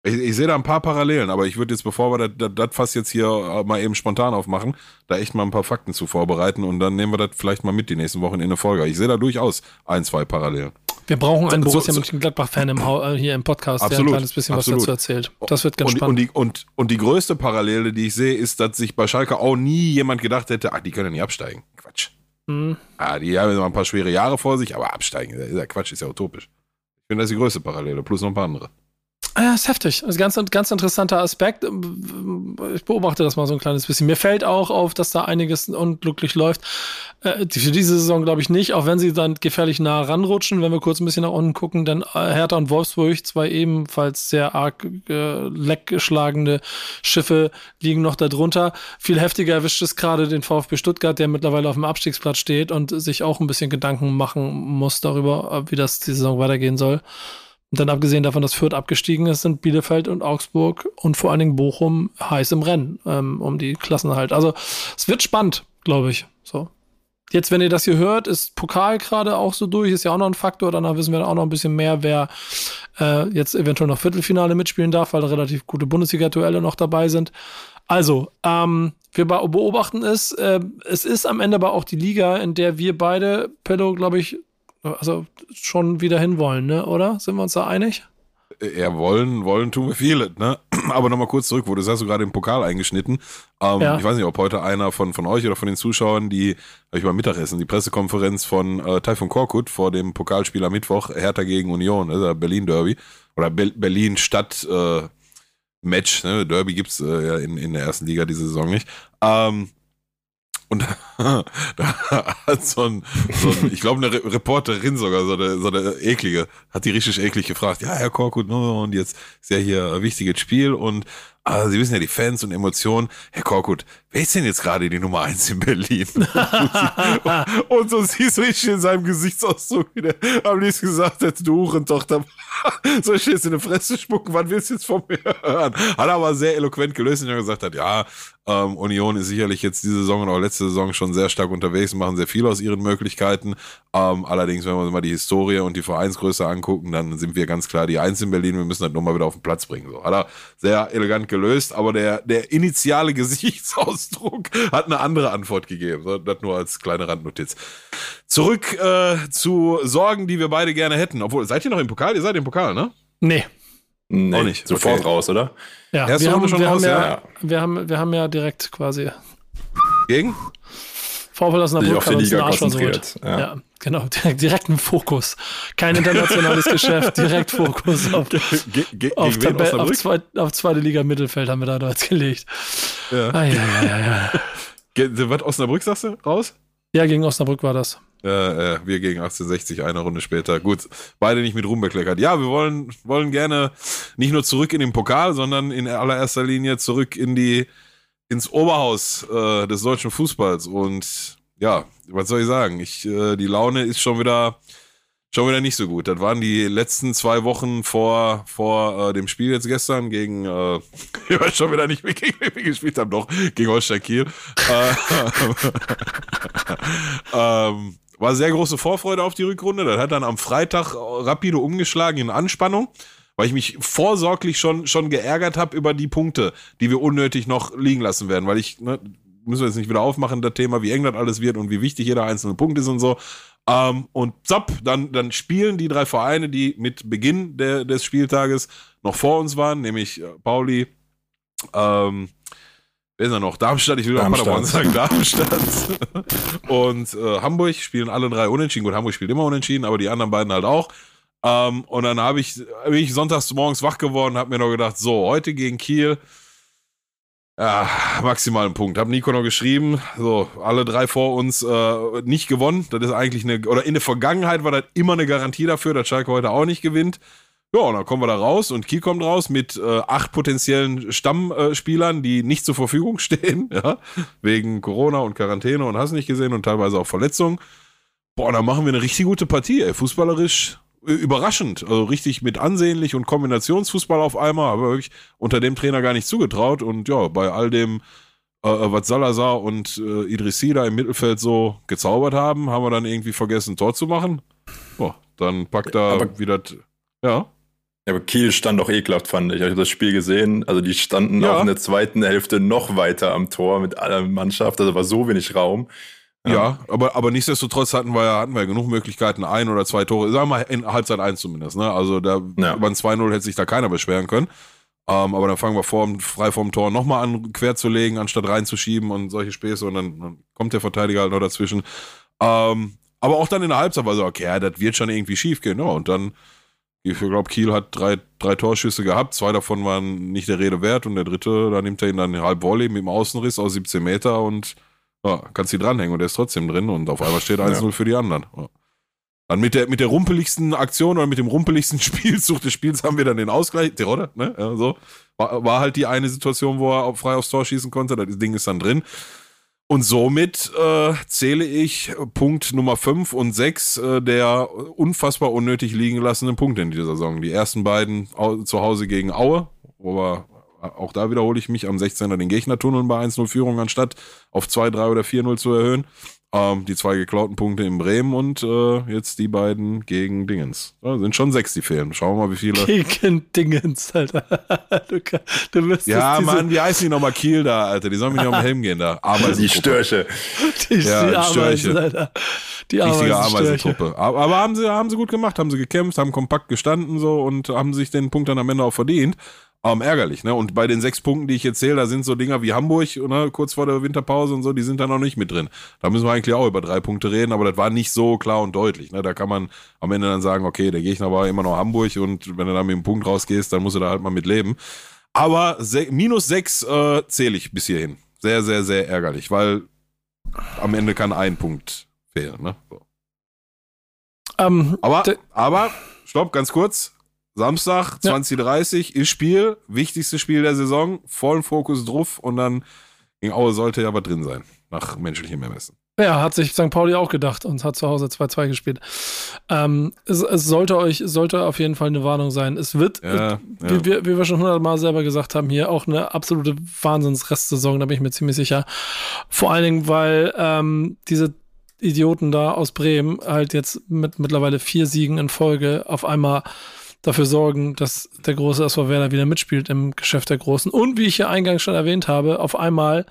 Ich, ich sehe da ein paar Parallelen, aber ich würde jetzt, bevor wir das, Fass jetzt hier äh, mal eben spontan aufmachen, da echt mal ein paar Fakten zu vorbereiten und dann nehmen wir das vielleicht mal mit die nächsten Wochen in eine Folge. Ich sehe da durchaus ein, zwei Parallelen. Wir brauchen einen So- Borussia so- Mönchengladbach-Fan im äh, hier im Podcast, der Absolut, ein kleines bisschen absolut. was dazu erzählt. Das wird ganz Und, und, spannend. die, und, und die größte Parallele, die ich sehe, ist, dass sich bei Schalke auch nie jemand gedacht hätte, ach, die können ja nicht absteigen. Quatsch. Hm. Ah, die haben immer ein paar schwere Jahre vor sich, aber absteigen, ist ja Quatsch, ist ja utopisch. Ich finde, das ist die größte Parallele, plus noch ein paar andere. Ja, ist heftig. Das ist ein ganz, ganz interessanter Aspekt. Ich beobachte das mal so ein kleines bisschen. Mir fällt auch auf, dass da einiges unglücklich läuft. Äh, für diese Saison glaube ich nicht, auch wenn sie dann gefährlich nah ranrutschen, wenn wir kurz ein bisschen nach unten gucken, denn äh, Hertha und Wolfsburg, zwei ebenfalls sehr arg äh, leckgeschlagene Schiffe liegen noch darunter. Viel heftiger erwischt es gerade den VfB Stuttgart, der mittlerweile auf dem Abstiegsplatz steht und sich auch ein bisschen Gedanken machen muss darüber, wie das die Saison weitergehen soll. Und dann abgesehen davon, dass Fürth abgestiegen ist, sind Bielefeld und Augsburg und vor allen Dingen Bochum heiß im Rennen ähm, um die Klassenhalt. Also es wird spannend, glaube ich. So. Jetzt, wenn ihr das hier hört, ist Pokal gerade auch so durch, ist ja auch noch ein Faktor. Danach wissen wir auch noch ein bisschen mehr, wer äh, jetzt eventuell noch Viertelfinale mitspielen darf, weil relativ gute Bundesliga-Duelle noch dabei sind. Also, ähm, wir beobachten es. Äh, es ist am Ende aber auch die Liga, in der wir beide, Pedro, glaube ich, also schon wieder hinwollen, ne? Oder? Sind wir uns da einig? Ja, wollen, wollen tun wir viele, ne? Aber nochmal kurz zurück, wo du hast du gerade im Pokal eingeschnitten. Ähm, ja. Ich weiß nicht, ob heute einer von, von euch oder von den Zuschauern, die, habe ich mal Mittagessen, die Pressekonferenz von äh, Taifun Korkut vor dem Pokalspiel am Mittwoch, Hertha gegen Union, also Berlin Derby oder Be Berlin Stadt äh, Match, ne? Derby gibt's äh, ja in, in der ersten Liga diese Saison nicht. Ähm, und da hat so ein, so ein ich glaube, eine Re Reporterin sogar, so eine, so eine eklige, hat die richtig eklig gefragt, ja, Herr Korkut, und jetzt ist ja hier ein wichtiges Spiel. Und also Sie wissen ja, die Fans und Emotionen. Herr Korkut, wer ist denn jetzt gerade die Nummer eins in Berlin? und so siehst du richtig in seinem Gesichtsausdruck wieder am liebsten gesagt hätte, du Hurentochter, soll ich jetzt in eine Fresse spucken? Wann willst du jetzt von mir hören? Hat aber sehr eloquent gelöst, indem er gesagt hat, ja, ähm, Union ist sicherlich jetzt diese Saison und auch letzte Saison schon sehr stark unterwegs und machen sehr viel aus ihren Möglichkeiten. Ähm, allerdings, wenn wir uns mal die Historie und die Vereinsgröße angucken, dann sind wir ganz klar die Eins in Berlin. Wir müssen das nochmal wieder auf den Platz bringen. So hat er sehr elegant gelöst, aber der, der initiale Gesichtsausdruck hat eine andere Antwort gegeben. Das nur als kleine Randnotiz. Zurück äh, zu Sorgen, die wir beide gerne hätten. Obwohl, seid ihr noch im Pokal? Ihr seid im Pokal, ne? Nee. Nee, auch nicht. Sofort okay. raus, oder? Ja, Erste wir, haben, schon wir, raus, haben ja, ja, wir, haben, wir haben ja direkt quasi. Gegen? VfL Osnabrück hat uns den Arsch versucht. Ja. ja. Genau. Direkt ein Fokus. Kein internationales Geschäft, direkt Fokus auf, ge ge auf, Tabell, auf, zweit, auf, zweite Liga Mittelfeld haben wir da jetzt gelegt. Ja. Ah, ja, ja, ja, ja. Was, Osnabrück sagst du? Raus? Ja, gegen Osnabrück war das. Äh, äh, wir gegen 1860 eine Runde später. Gut, beide nicht mit Ruhm bekleckert. Ja, wir wollen, wollen gerne nicht nur zurück in den Pokal, sondern in allererster Linie zurück in die, ins Oberhaus äh, des deutschen Fußballs. Und ja, was soll ich sagen? Ich, äh, die Laune ist schon wieder, schon wieder nicht so gut. Das waren die letzten zwei Wochen vor, vor äh, dem Spiel jetzt gestern gegen, äh, ich weiß schon wieder nicht, gegen wen wir gespielt haben, doch, gegen Holstein Kiel. Äh, ähm, war sehr große Vorfreude auf die Rückrunde. Das hat dann am Freitag rapide umgeschlagen in Anspannung, weil ich mich vorsorglich schon, schon geärgert habe über die Punkte, die wir unnötig noch liegen lassen werden, weil ich, ne, müssen wir jetzt nicht wieder aufmachen, das Thema, wie eng das alles wird und wie wichtig jeder einzelne Punkt ist und so. Ähm, und zapp, dann, dann spielen die drei Vereine, die mit Beginn der, des Spieltages noch vor uns waren, nämlich äh, Pauli, ähm, wer ist er noch? Darmstadt, ich will auch Paderborn sagen, Darmstadt. und äh, Hamburg spielen alle drei unentschieden. Gut, Hamburg spielt immer unentschieden, aber die anderen beiden halt auch. Ähm, und dann habe ich, bin ich sonntags morgens wach geworden, habe mir noch gedacht, so, heute gegen Kiel, ja, maximal einen Punkt. Hab Nico noch geschrieben, so, alle drei vor uns äh, nicht gewonnen. Das ist eigentlich eine, oder in der Vergangenheit war das immer eine Garantie dafür, dass Schalke heute auch nicht gewinnt. Ja, und dann kommen wir da raus und Kiel kommt raus mit äh, acht potenziellen Stammspielern, die nicht zur Verfügung stehen, ja, wegen Corona und Quarantäne und hast nicht gesehen und teilweise auch Verletzungen. Boah, da machen wir eine richtig gute Partie, ey. Fußballerisch überraschend, also richtig mit ansehnlich und Kombinationsfußball auf einmal, aber wirklich unter dem Trainer gar nicht zugetraut und ja, bei all dem, äh, äh was Salazar und äh, Idrissi da im Mittelfeld so gezaubert haben, haben wir dann irgendwie vergessen, Tor zu machen. Boah, dann packt er wieder, ja. Ja, aber Kiel stand doch ekelhaft, fand ich. Ich habe das Spiel gesehen. Also die standen ja. auch in der zweiten Hälfte noch weiter am Tor mit aller Mannschaft. Also war so wenig Raum. Ja, ja aber, aber nichtsdestotrotz hatten wir, hatten wir genug Möglichkeiten, ein oder zwei Tore, sagen wir mal in Halbzeit eins zumindest. Ne? Also da ja. über ein 2-0 hätte sich da keiner beschweren können. Ähm, aber dann fangen wir vor, frei vorm Tor nochmal an, quer zu legen, anstatt reinzuschieben und solche Späße und dann, dann kommt der Verteidiger halt noch dazwischen. Ähm, aber auch dann in der Halbzeit war so, okay, das wird schon irgendwie schief gehen. Ja, und dann Ich glaube, Kiel hat drei, drei Torschüsse gehabt, zwei davon waren nicht der Rede wert und der dritte, da nimmt er ihn dann halb Volley mit dem Außenriss aus 17 Meter und ja, kannst ihn dranhängen und er ist trotzdem drin und auf einmal steht 1-0 ja. für die anderen. Ja. Dann mit der, mit der rumpeligsten Aktion oder mit dem rumpeligsten Spielzug des Spiels haben wir dann den Ausgleich, der oder? Ne? Ja, so. War, war halt die eine Situation, wo er frei aufs Tor schießen konnte. Das Ding ist dann drin. Und somit äh, zähle ich Punkt Nummer 5 und 6 äh, der unfassbar unnötig liegen gelassenen Punkte in dieser Saison. Die ersten beiden zu Hause gegen Aue, wo wir, auch da wiederhole ich mich, am 16er den Gegner tunneln bei 1-0 Führung, anstatt auf 2, 3 oder 4-0 zu erhöhen. Ähm, die zwei geklauten Punkte in Bremen und äh, jetzt die beiden gegen Dingens. Ja, sind schon sechs, die fehlen. Schauen wir mal, wie viele. Gegen Dingens, Alter. du, du ja, diese... Mann, wie heißen die nochmal Kiel da, Alter? Die sollen mir nicht auf den Helm gehen da. Die Störche. Die, ja, die, die Störche. Alter. Die Richtige Ameisentruppe. Aber, aber haben sie, haben sie gut gemacht, haben sie gekämpft, haben kompakt gestanden so und haben sich den Punkt dann am Ende auch verdient. Ähm, ärgerlich, ne? Und bei den sechs Punkten, die ich jetzt zähle, da sind so Dinger wie Hamburg, ne, kurz vor der Winterpause und so, die sind da noch nicht mit drin. Da müssen wir eigentlich auch über drei Punkte reden, aber das war nicht so klar und deutlich. Ne? Da kann man am Ende dann sagen, okay, der Gegner war immer noch Hamburg und wenn du dann mit dem Punkt rausgehst, dann musst du da halt mal mit leben. Aber minus sechs äh, zähle ich bis hierhin. Sehr, sehr, sehr ärgerlich, weil am Ende kann ein Punkt fehlen. Ne? So. Um, ähm, aber, aber, stopp, ganz kurz. Samstag, 20.30 ja. ist Spiel, wichtigstes Spiel der Saison, vollen Fokus drauf und dann gegen Aue sollte ja was drin sein, nach menschlichem Ermessen. Ja, hat sich St. Pauli auch gedacht und hat zu Hause 2-2 gespielt. Ähm, es, es, sollte euch, sollte auf jeden Fall eine Warnung sein. Es wird, ja, wie, ja. Wie, wie, wir schon hundertmal selber gesagt haben, hier auch eine absolute Wahnsinnsrestsaison, da bin ich mir ziemlich sicher. Vor allen Dingen, weil ähm, diese Idioten da aus Bremen halt jetzt mit mittlerweile vier Siegen in Folge auf einmal dafür sorgen, dass der große SV Werder wieder mitspielt im Geschäft der Großen. Und wie ich ja eingangs schon erwähnt habe, auf einmal,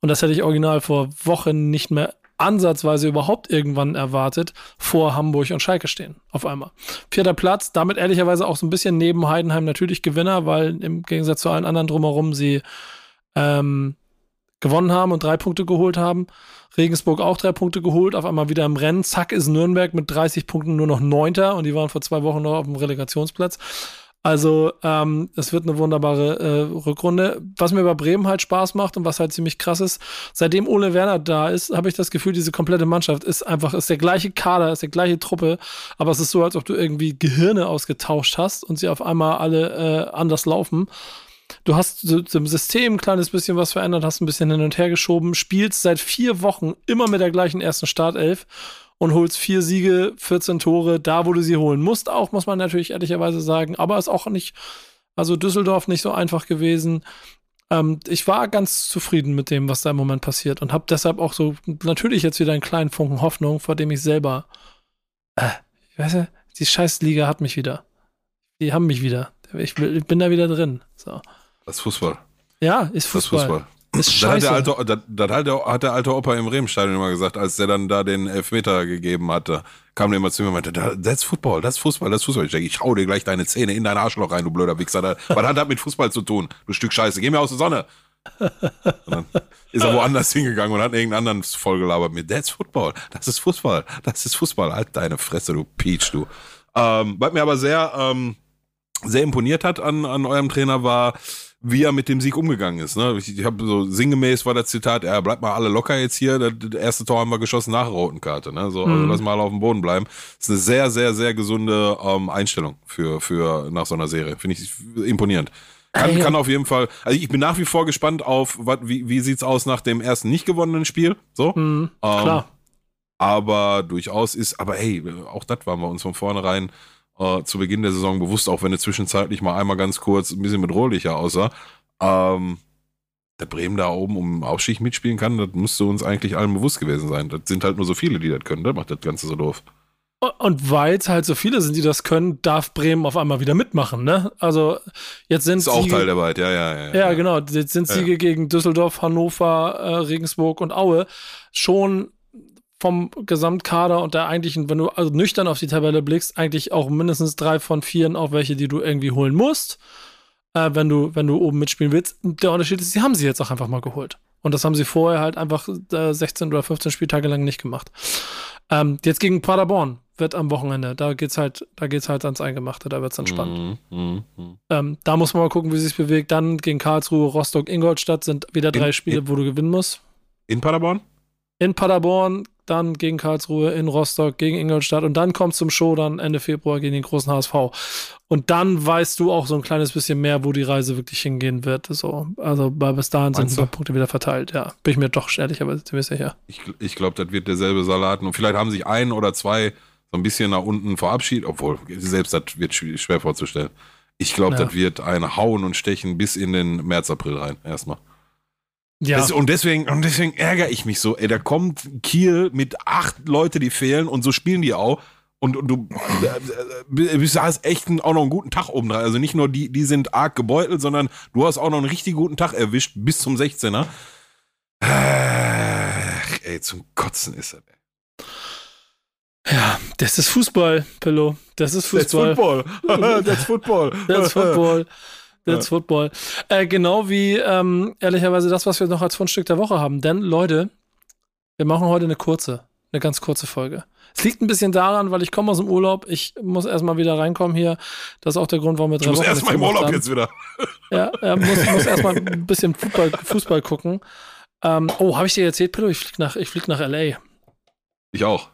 und das hätte ich original vor Wochen nicht mehr ansatzweise überhaupt irgendwann erwartet, vor Hamburg und Schalke stehen. Auf einmal. Vierter Platz, damit ehrlicherweise auch so ein bisschen neben Heidenheim natürlich Gewinner, weil im Gegensatz zu allen anderen drumherum sie ähm, gewonnen haben und drei Punkte geholt haben. Regensburg auch drei Punkte geholt, auf einmal wieder im Rennen. Zack ist Nürnberg mit 30 Punkten nur noch Neunter und die waren vor zwei Wochen noch auf dem Relegationsplatz. Also ähm, es wird eine wunderbare äh, Rückrunde. Was mir bei Bremen halt Spaß macht und was halt ziemlich krass ist, seitdem Ole Werner da ist, habe ich das Gefühl, diese komplette Mannschaft ist einfach, ist der gleiche Kader, ist der gleiche Truppe, aber es ist so, als ob du irgendwie Gehirne ausgetauscht hast und sie auf einmal alle äh, anders laufen. Du hast im System ein kleines bisschen was verändert, hast ein bisschen hin und her geschoben, spielst seit vier Wochen immer mit der gleichen ersten Startelf und holst vier Siege, 14 Tore, da wo du sie holen musst, auch, muss man natürlich ehrlicherweise sagen. Aber ist auch nicht, also Düsseldorf nicht so einfach gewesen. Ähm, ich war ganz zufrieden mit dem, was da im Moment passiert und habe deshalb auch so natürlich jetzt wieder einen kleinen Funken Hoffnung, vor dem ich selber, äh, ich weiß ja, die Scheißliga hat mich wieder. Die haben mich wieder. Ich, bin da wieder drin. So. Das ist Fußball. Ja, ist Fußball. Das ist Fußball. Ist scheiße. Das, hat der, alte, das hat, der, hat der alte Opa im Bremenstadion immer gesagt, als der dann da den Elfmeter gegeben hatte, kam der immer zu mir und meinte, das ist Football, das ist Fußball, das ist Fußball. Ich denke, ich hau dir gleich deine Zähne in dein Arschloch rein, du blöder Wichser. Was hat das mit Fußball zu tun, du Stück Scheiße? Geh mir aus der Sonne. Und dann ist er woanders hingegangen und hat irgendeinen anderen vollgelabert mit, that's Football, das ist Fußball, das ist Fußball. Halt deine Fresse, du Peach, du. Ähm, was mir aber sehr, ähm, sehr imponiert hat an, an eurem Trainer war, wie er mit dem Sieg umgegangen ist. Ne? Ich, ich habe so sinngemäß war das Zitat, ja, bleibt mal alle locker jetzt hier. Das, erste Tor haben wir geschossen nach roten Karte. Ne? So, also mhm. lass mal alle auf dem Boden bleiben. Das ist eine sehr, sehr, sehr gesunde ähm, Einstellung für, für nach so einer Serie. Finde ich imponierend. Kann, kann auf jeden Fall. Also ich bin nach wie vor gespannt auf, wat, wie, wie sieht's aus nach dem ersten nicht gewonnenen Spiel. So. Mhm, ähm, klar. Aber durchaus ist, aber hey, auch das waren wir uns von vornherein äh, zu Beginn der Saison bewusst, auch wenn es zwischenzeitlich mal einmal ganz kurz ein bisschen bedrohlicher aussah. Ähm, der Bremen da oben um Aufstieg mitspielen kann, das müsste uns eigentlich allen bewusst gewesen sein. Das sind halt nur so viele, die das können. Das macht das Ganze so doof. Und weil es halt so viele sind, die das können, darf Bremen auf einmal wieder mitmachen, ne? Also jetzt sind Das ist auch Teil der Wahrheit, ja, ja, ja. Ja, ja. genau. Jetzt sind Siege ja. gegen Düsseldorf, Hannover, äh, Regensburg und Aue schon vom Gesamtkader und der eigentlichen, wenn du also nüchtern auf die Tabelle blickst, eigentlich auch mindestens drei von vier auch welche, die du irgendwie holen musst, äh, wenn du, wenn du oben mitspielen willst. Der Unterschied ist, sie haben sie jetzt auch einfach mal geholt. Und das haben sie vorher halt einfach äh, 16 oder 15 Spieltage lang nicht gemacht. Ähm, jetzt gegen Paderborn wird am Wochenende. Da geht's halt, da geht's halt ans Eingemachte, da wird's dann spannend. Mhm, mhm, mhm. Ähm, da muss man mal gucken, wie sich bewegt. Dann gegen Karlsruhe, Rostock, Ingolstadt sind wieder drei In- Spiele, wo du gewinnen musst. In Paderborn? In Paderborn, dann gegen Karlsruhe, in Rostock, gegen Ingolstadt und dann kommt zum Show dann Ende Februar gegen den großen HSV. Und dann weißt du auch so ein kleines bisschen mehr, wo die Reise wirklich hingehen wird. So, also bis dahin sind Meinst ein paar du? Punkte wieder verteilt. Ja, bin ich mir doch ehrlicherweise ziemlich sicher. Ich, ich glaube, das wird derselbe Salat. Und vielleicht haben sich ein oder zwei so ein bisschen nach unten verabschiedet, obwohl selbst das wird schw- schwer vorzustellen. Ich glaube, Ja. das wird ein Hauen und Stechen bis in den März, April rein, erstmal. Ja, Das, und, deswegen, und deswegen ärgere ich mich so. Ey, da kommt Kiel mit acht Leute, die fehlen und so spielen die auch. Und, und du äh, äh, hast echt einen, auch noch einen guten Tag oben dran. Also nicht nur die, die sind arg gebeutelt, sondern du hast auch noch einen richtig guten Tag erwischt bis zum 16er. Ach, ey, zum Kotzen ist das. Ey. ja, das ist Fußball, Pillow. Das ist Fußball. Football. That's Football. That's Football. That's Football. Äh, genau wie ähm, ehrlicherweise das, was wir noch als Fundstück der Woche haben. Denn, Leute, wir machen heute eine kurze, eine ganz kurze Folge. Es liegt ein bisschen daran, weil ich komme aus dem Urlaub. Ich muss erstmal wieder reinkommen hier. Das ist auch der Grund, warum wir drei Du musst Wochen erstmal im Urlaub gemacht jetzt wieder. haben. Ja, ja muss, muss erstmal ein bisschen Fußball, Fußball gucken. Ähm, oh, habe ich dir erzählt, Pillow? Ich flieg nach, ich flieg nach L.A. Ich auch.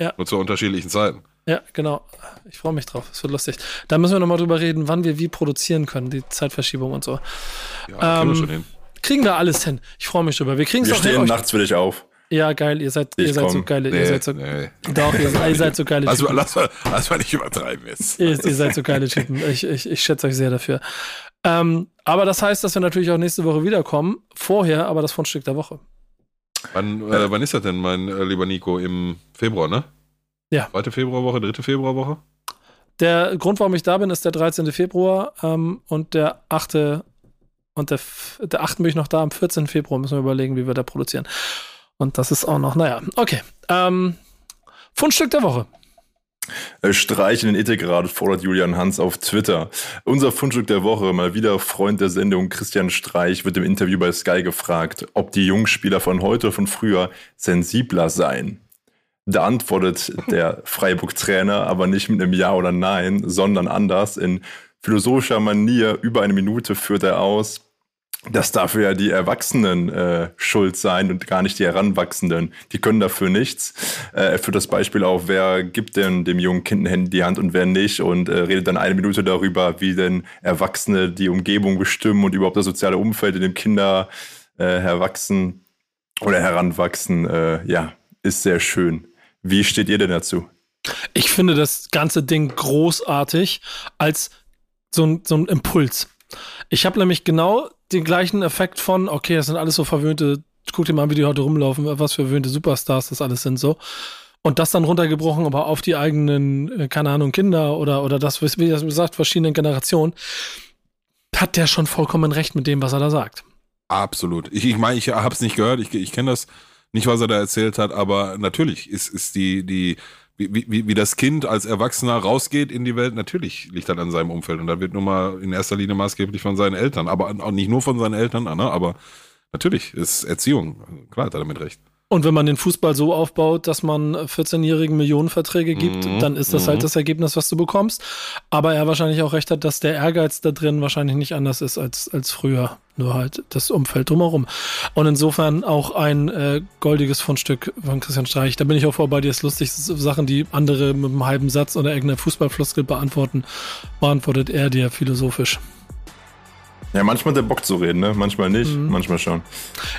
Ja. Nur zu unterschiedlichen Zeiten. Ja, genau. Ich freue mich drauf. Es wird lustig. Da müssen wir nochmal drüber reden, wann wir wie produzieren können, die Zeitverschiebung und so. Ja, kriegen wir Ähm, schon hin. Kriegen wir alles hin. Ich freue mich drüber. Wir kriegen es Wir stehen nachts für dich auf. Ja, geil, ihr seid, ihr seid so geile, ihr Nee, seid so, nee. doch, ihr, ihr seid so geile Typen. lass, mal- lass mal nicht übertreiben jetzt. Ihr, ihr seid so geile Typen. Ich, ich, ich schätze euch sehr dafür. Ähm, aber das heißt, dass wir natürlich auch nächste Woche wiederkommen. Vorher aber das Fundstück der Woche. Wann, äh, wann ist das denn, mein äh, lieber Nico? Im Februar, ne? Ja. Zweite Februarwoche, dritte Februarwoche? Der Grund, warum ich da bin, ist der 13. Februar ähm, und der 8. Und der, der 8. bin ich noch da. Am 14. Februar müssen wir überlegen, wie wir da produzieren. Und das ist auch noch, naja, okay. Ähm, Fundstück der Woche. Äh, Streich in den Ethikrat fordert Julian Hans auf Twitter. Unser Fundstück der Woche, mal wieder Freund der Sendung Christian Streich, wird im Interview bei Sky gefragt, ob die Jungspieler von heute oder von früher sensibler seien. Da antwortet der Freiburg-Trainer aber nicht mit einem Ja oder Nein, sondern anders. In philosophischer Manier über eine Minute führt er aus, dass dafür ja die Erwachsenen äh, schuld seien und gar nicht die Heranwachsenden. Die können dafür nichts. Äh, er führt das Beispiel auf, wer gibt denn dem jungen Kind ein Handy die Hand und wer nicht und äh, redet dann eine Minute darüber, wie denn Erwachsene die Umgebung bestimmen und überhaupt das soziale Umfeld, in dem Kinder äh, herwachsen oder heranwachsen. Äh, ja, ist sehr schön. Wie steht ihr denn dazu? Ich finde das ganze Ding großartig als so ein, so ein Impuls. Ich habe nämlich genau den gleichen Effekt von, okay, das sind alles so verwöhnte, guck dir mal an, wie die heute rumlaufen, was für verwöhnte Superstars das alles sind so. Und das dann runtergebrochen, aber auf die eigenen, äh, keine Ahnung, Kinder oder, oder das, wie das gesagt, verschiedenen Generationen, hat der schon vollkommen recht mit dem, was er da sagt. Absolut. Ich, ich meine, ich habe es nicht gehört, ich, ich kenne das nicht, was er da erzählt hat, aber natürlich ist, ist die, die, wie, wie, wie das Kind als Erwachsener rausgeht in die Welt, natürlich liegt das an seinem Umfeld. Und da wird nun mal in erster Linie maßgeblich von seinen Eltern, aber auch nicht nur von seinen Eltern, ne? aber natürlich ist Erziehung, klar hat er damit recht. Und wenn man den Fußball so aufbaut, dass man 14-jährigen Millionenverträge gibt, Mhm, dann ist das mhm. halt das Ergebnis, was du bekommst. Aber er wahrscheinlich auch recht hat, dass der Ehrgeiz da drin wahrscheinlich nicht anders ist als, als früher. Nur halt das Umfeld drumherum. Und insofern auch ein äh, goldiges Fundstück von Christian Streich. Da bin ich auch vor bei dir. Ist lustig, Sachen, die andere mit einem halben Satz oder irgendeiner Fußballfloskel beantworten, beantwortet er dir philosophisch. Ja, manchmal der Bock zu reden, ne? Manchmal nicht, Mhm. manchmal schon.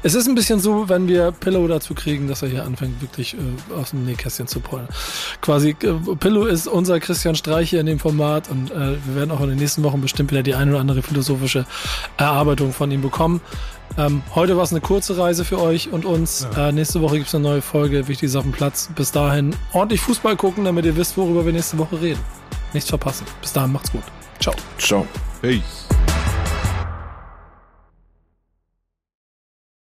Es ist ein bisschen so, wenn wir Pillow dazu kriegen, dass er hier anfängt, wirklich äh, aus dem Nähkästchen zu pollen. Quasi, äh, Pillow ist unser Christian Streich hier in dem Format und äh, wir werden auch in den nächsten Wochen bestimmt wieder die ein oder andere philosophische Erarbeitung von ihm bekommen. Ähm, heute war es eine kurze Reise für euch und uns. Äh, nächste Woche gibt es eine neue Folge, Wichtiges auf dem Platz. Bis dahin ordentlich Fußball gucken, damit ihr wisst, worüber wir nächste Woche reden. Nichts verpassen. Bis dahin, macht's gut. Ciao. Ciao. Peace.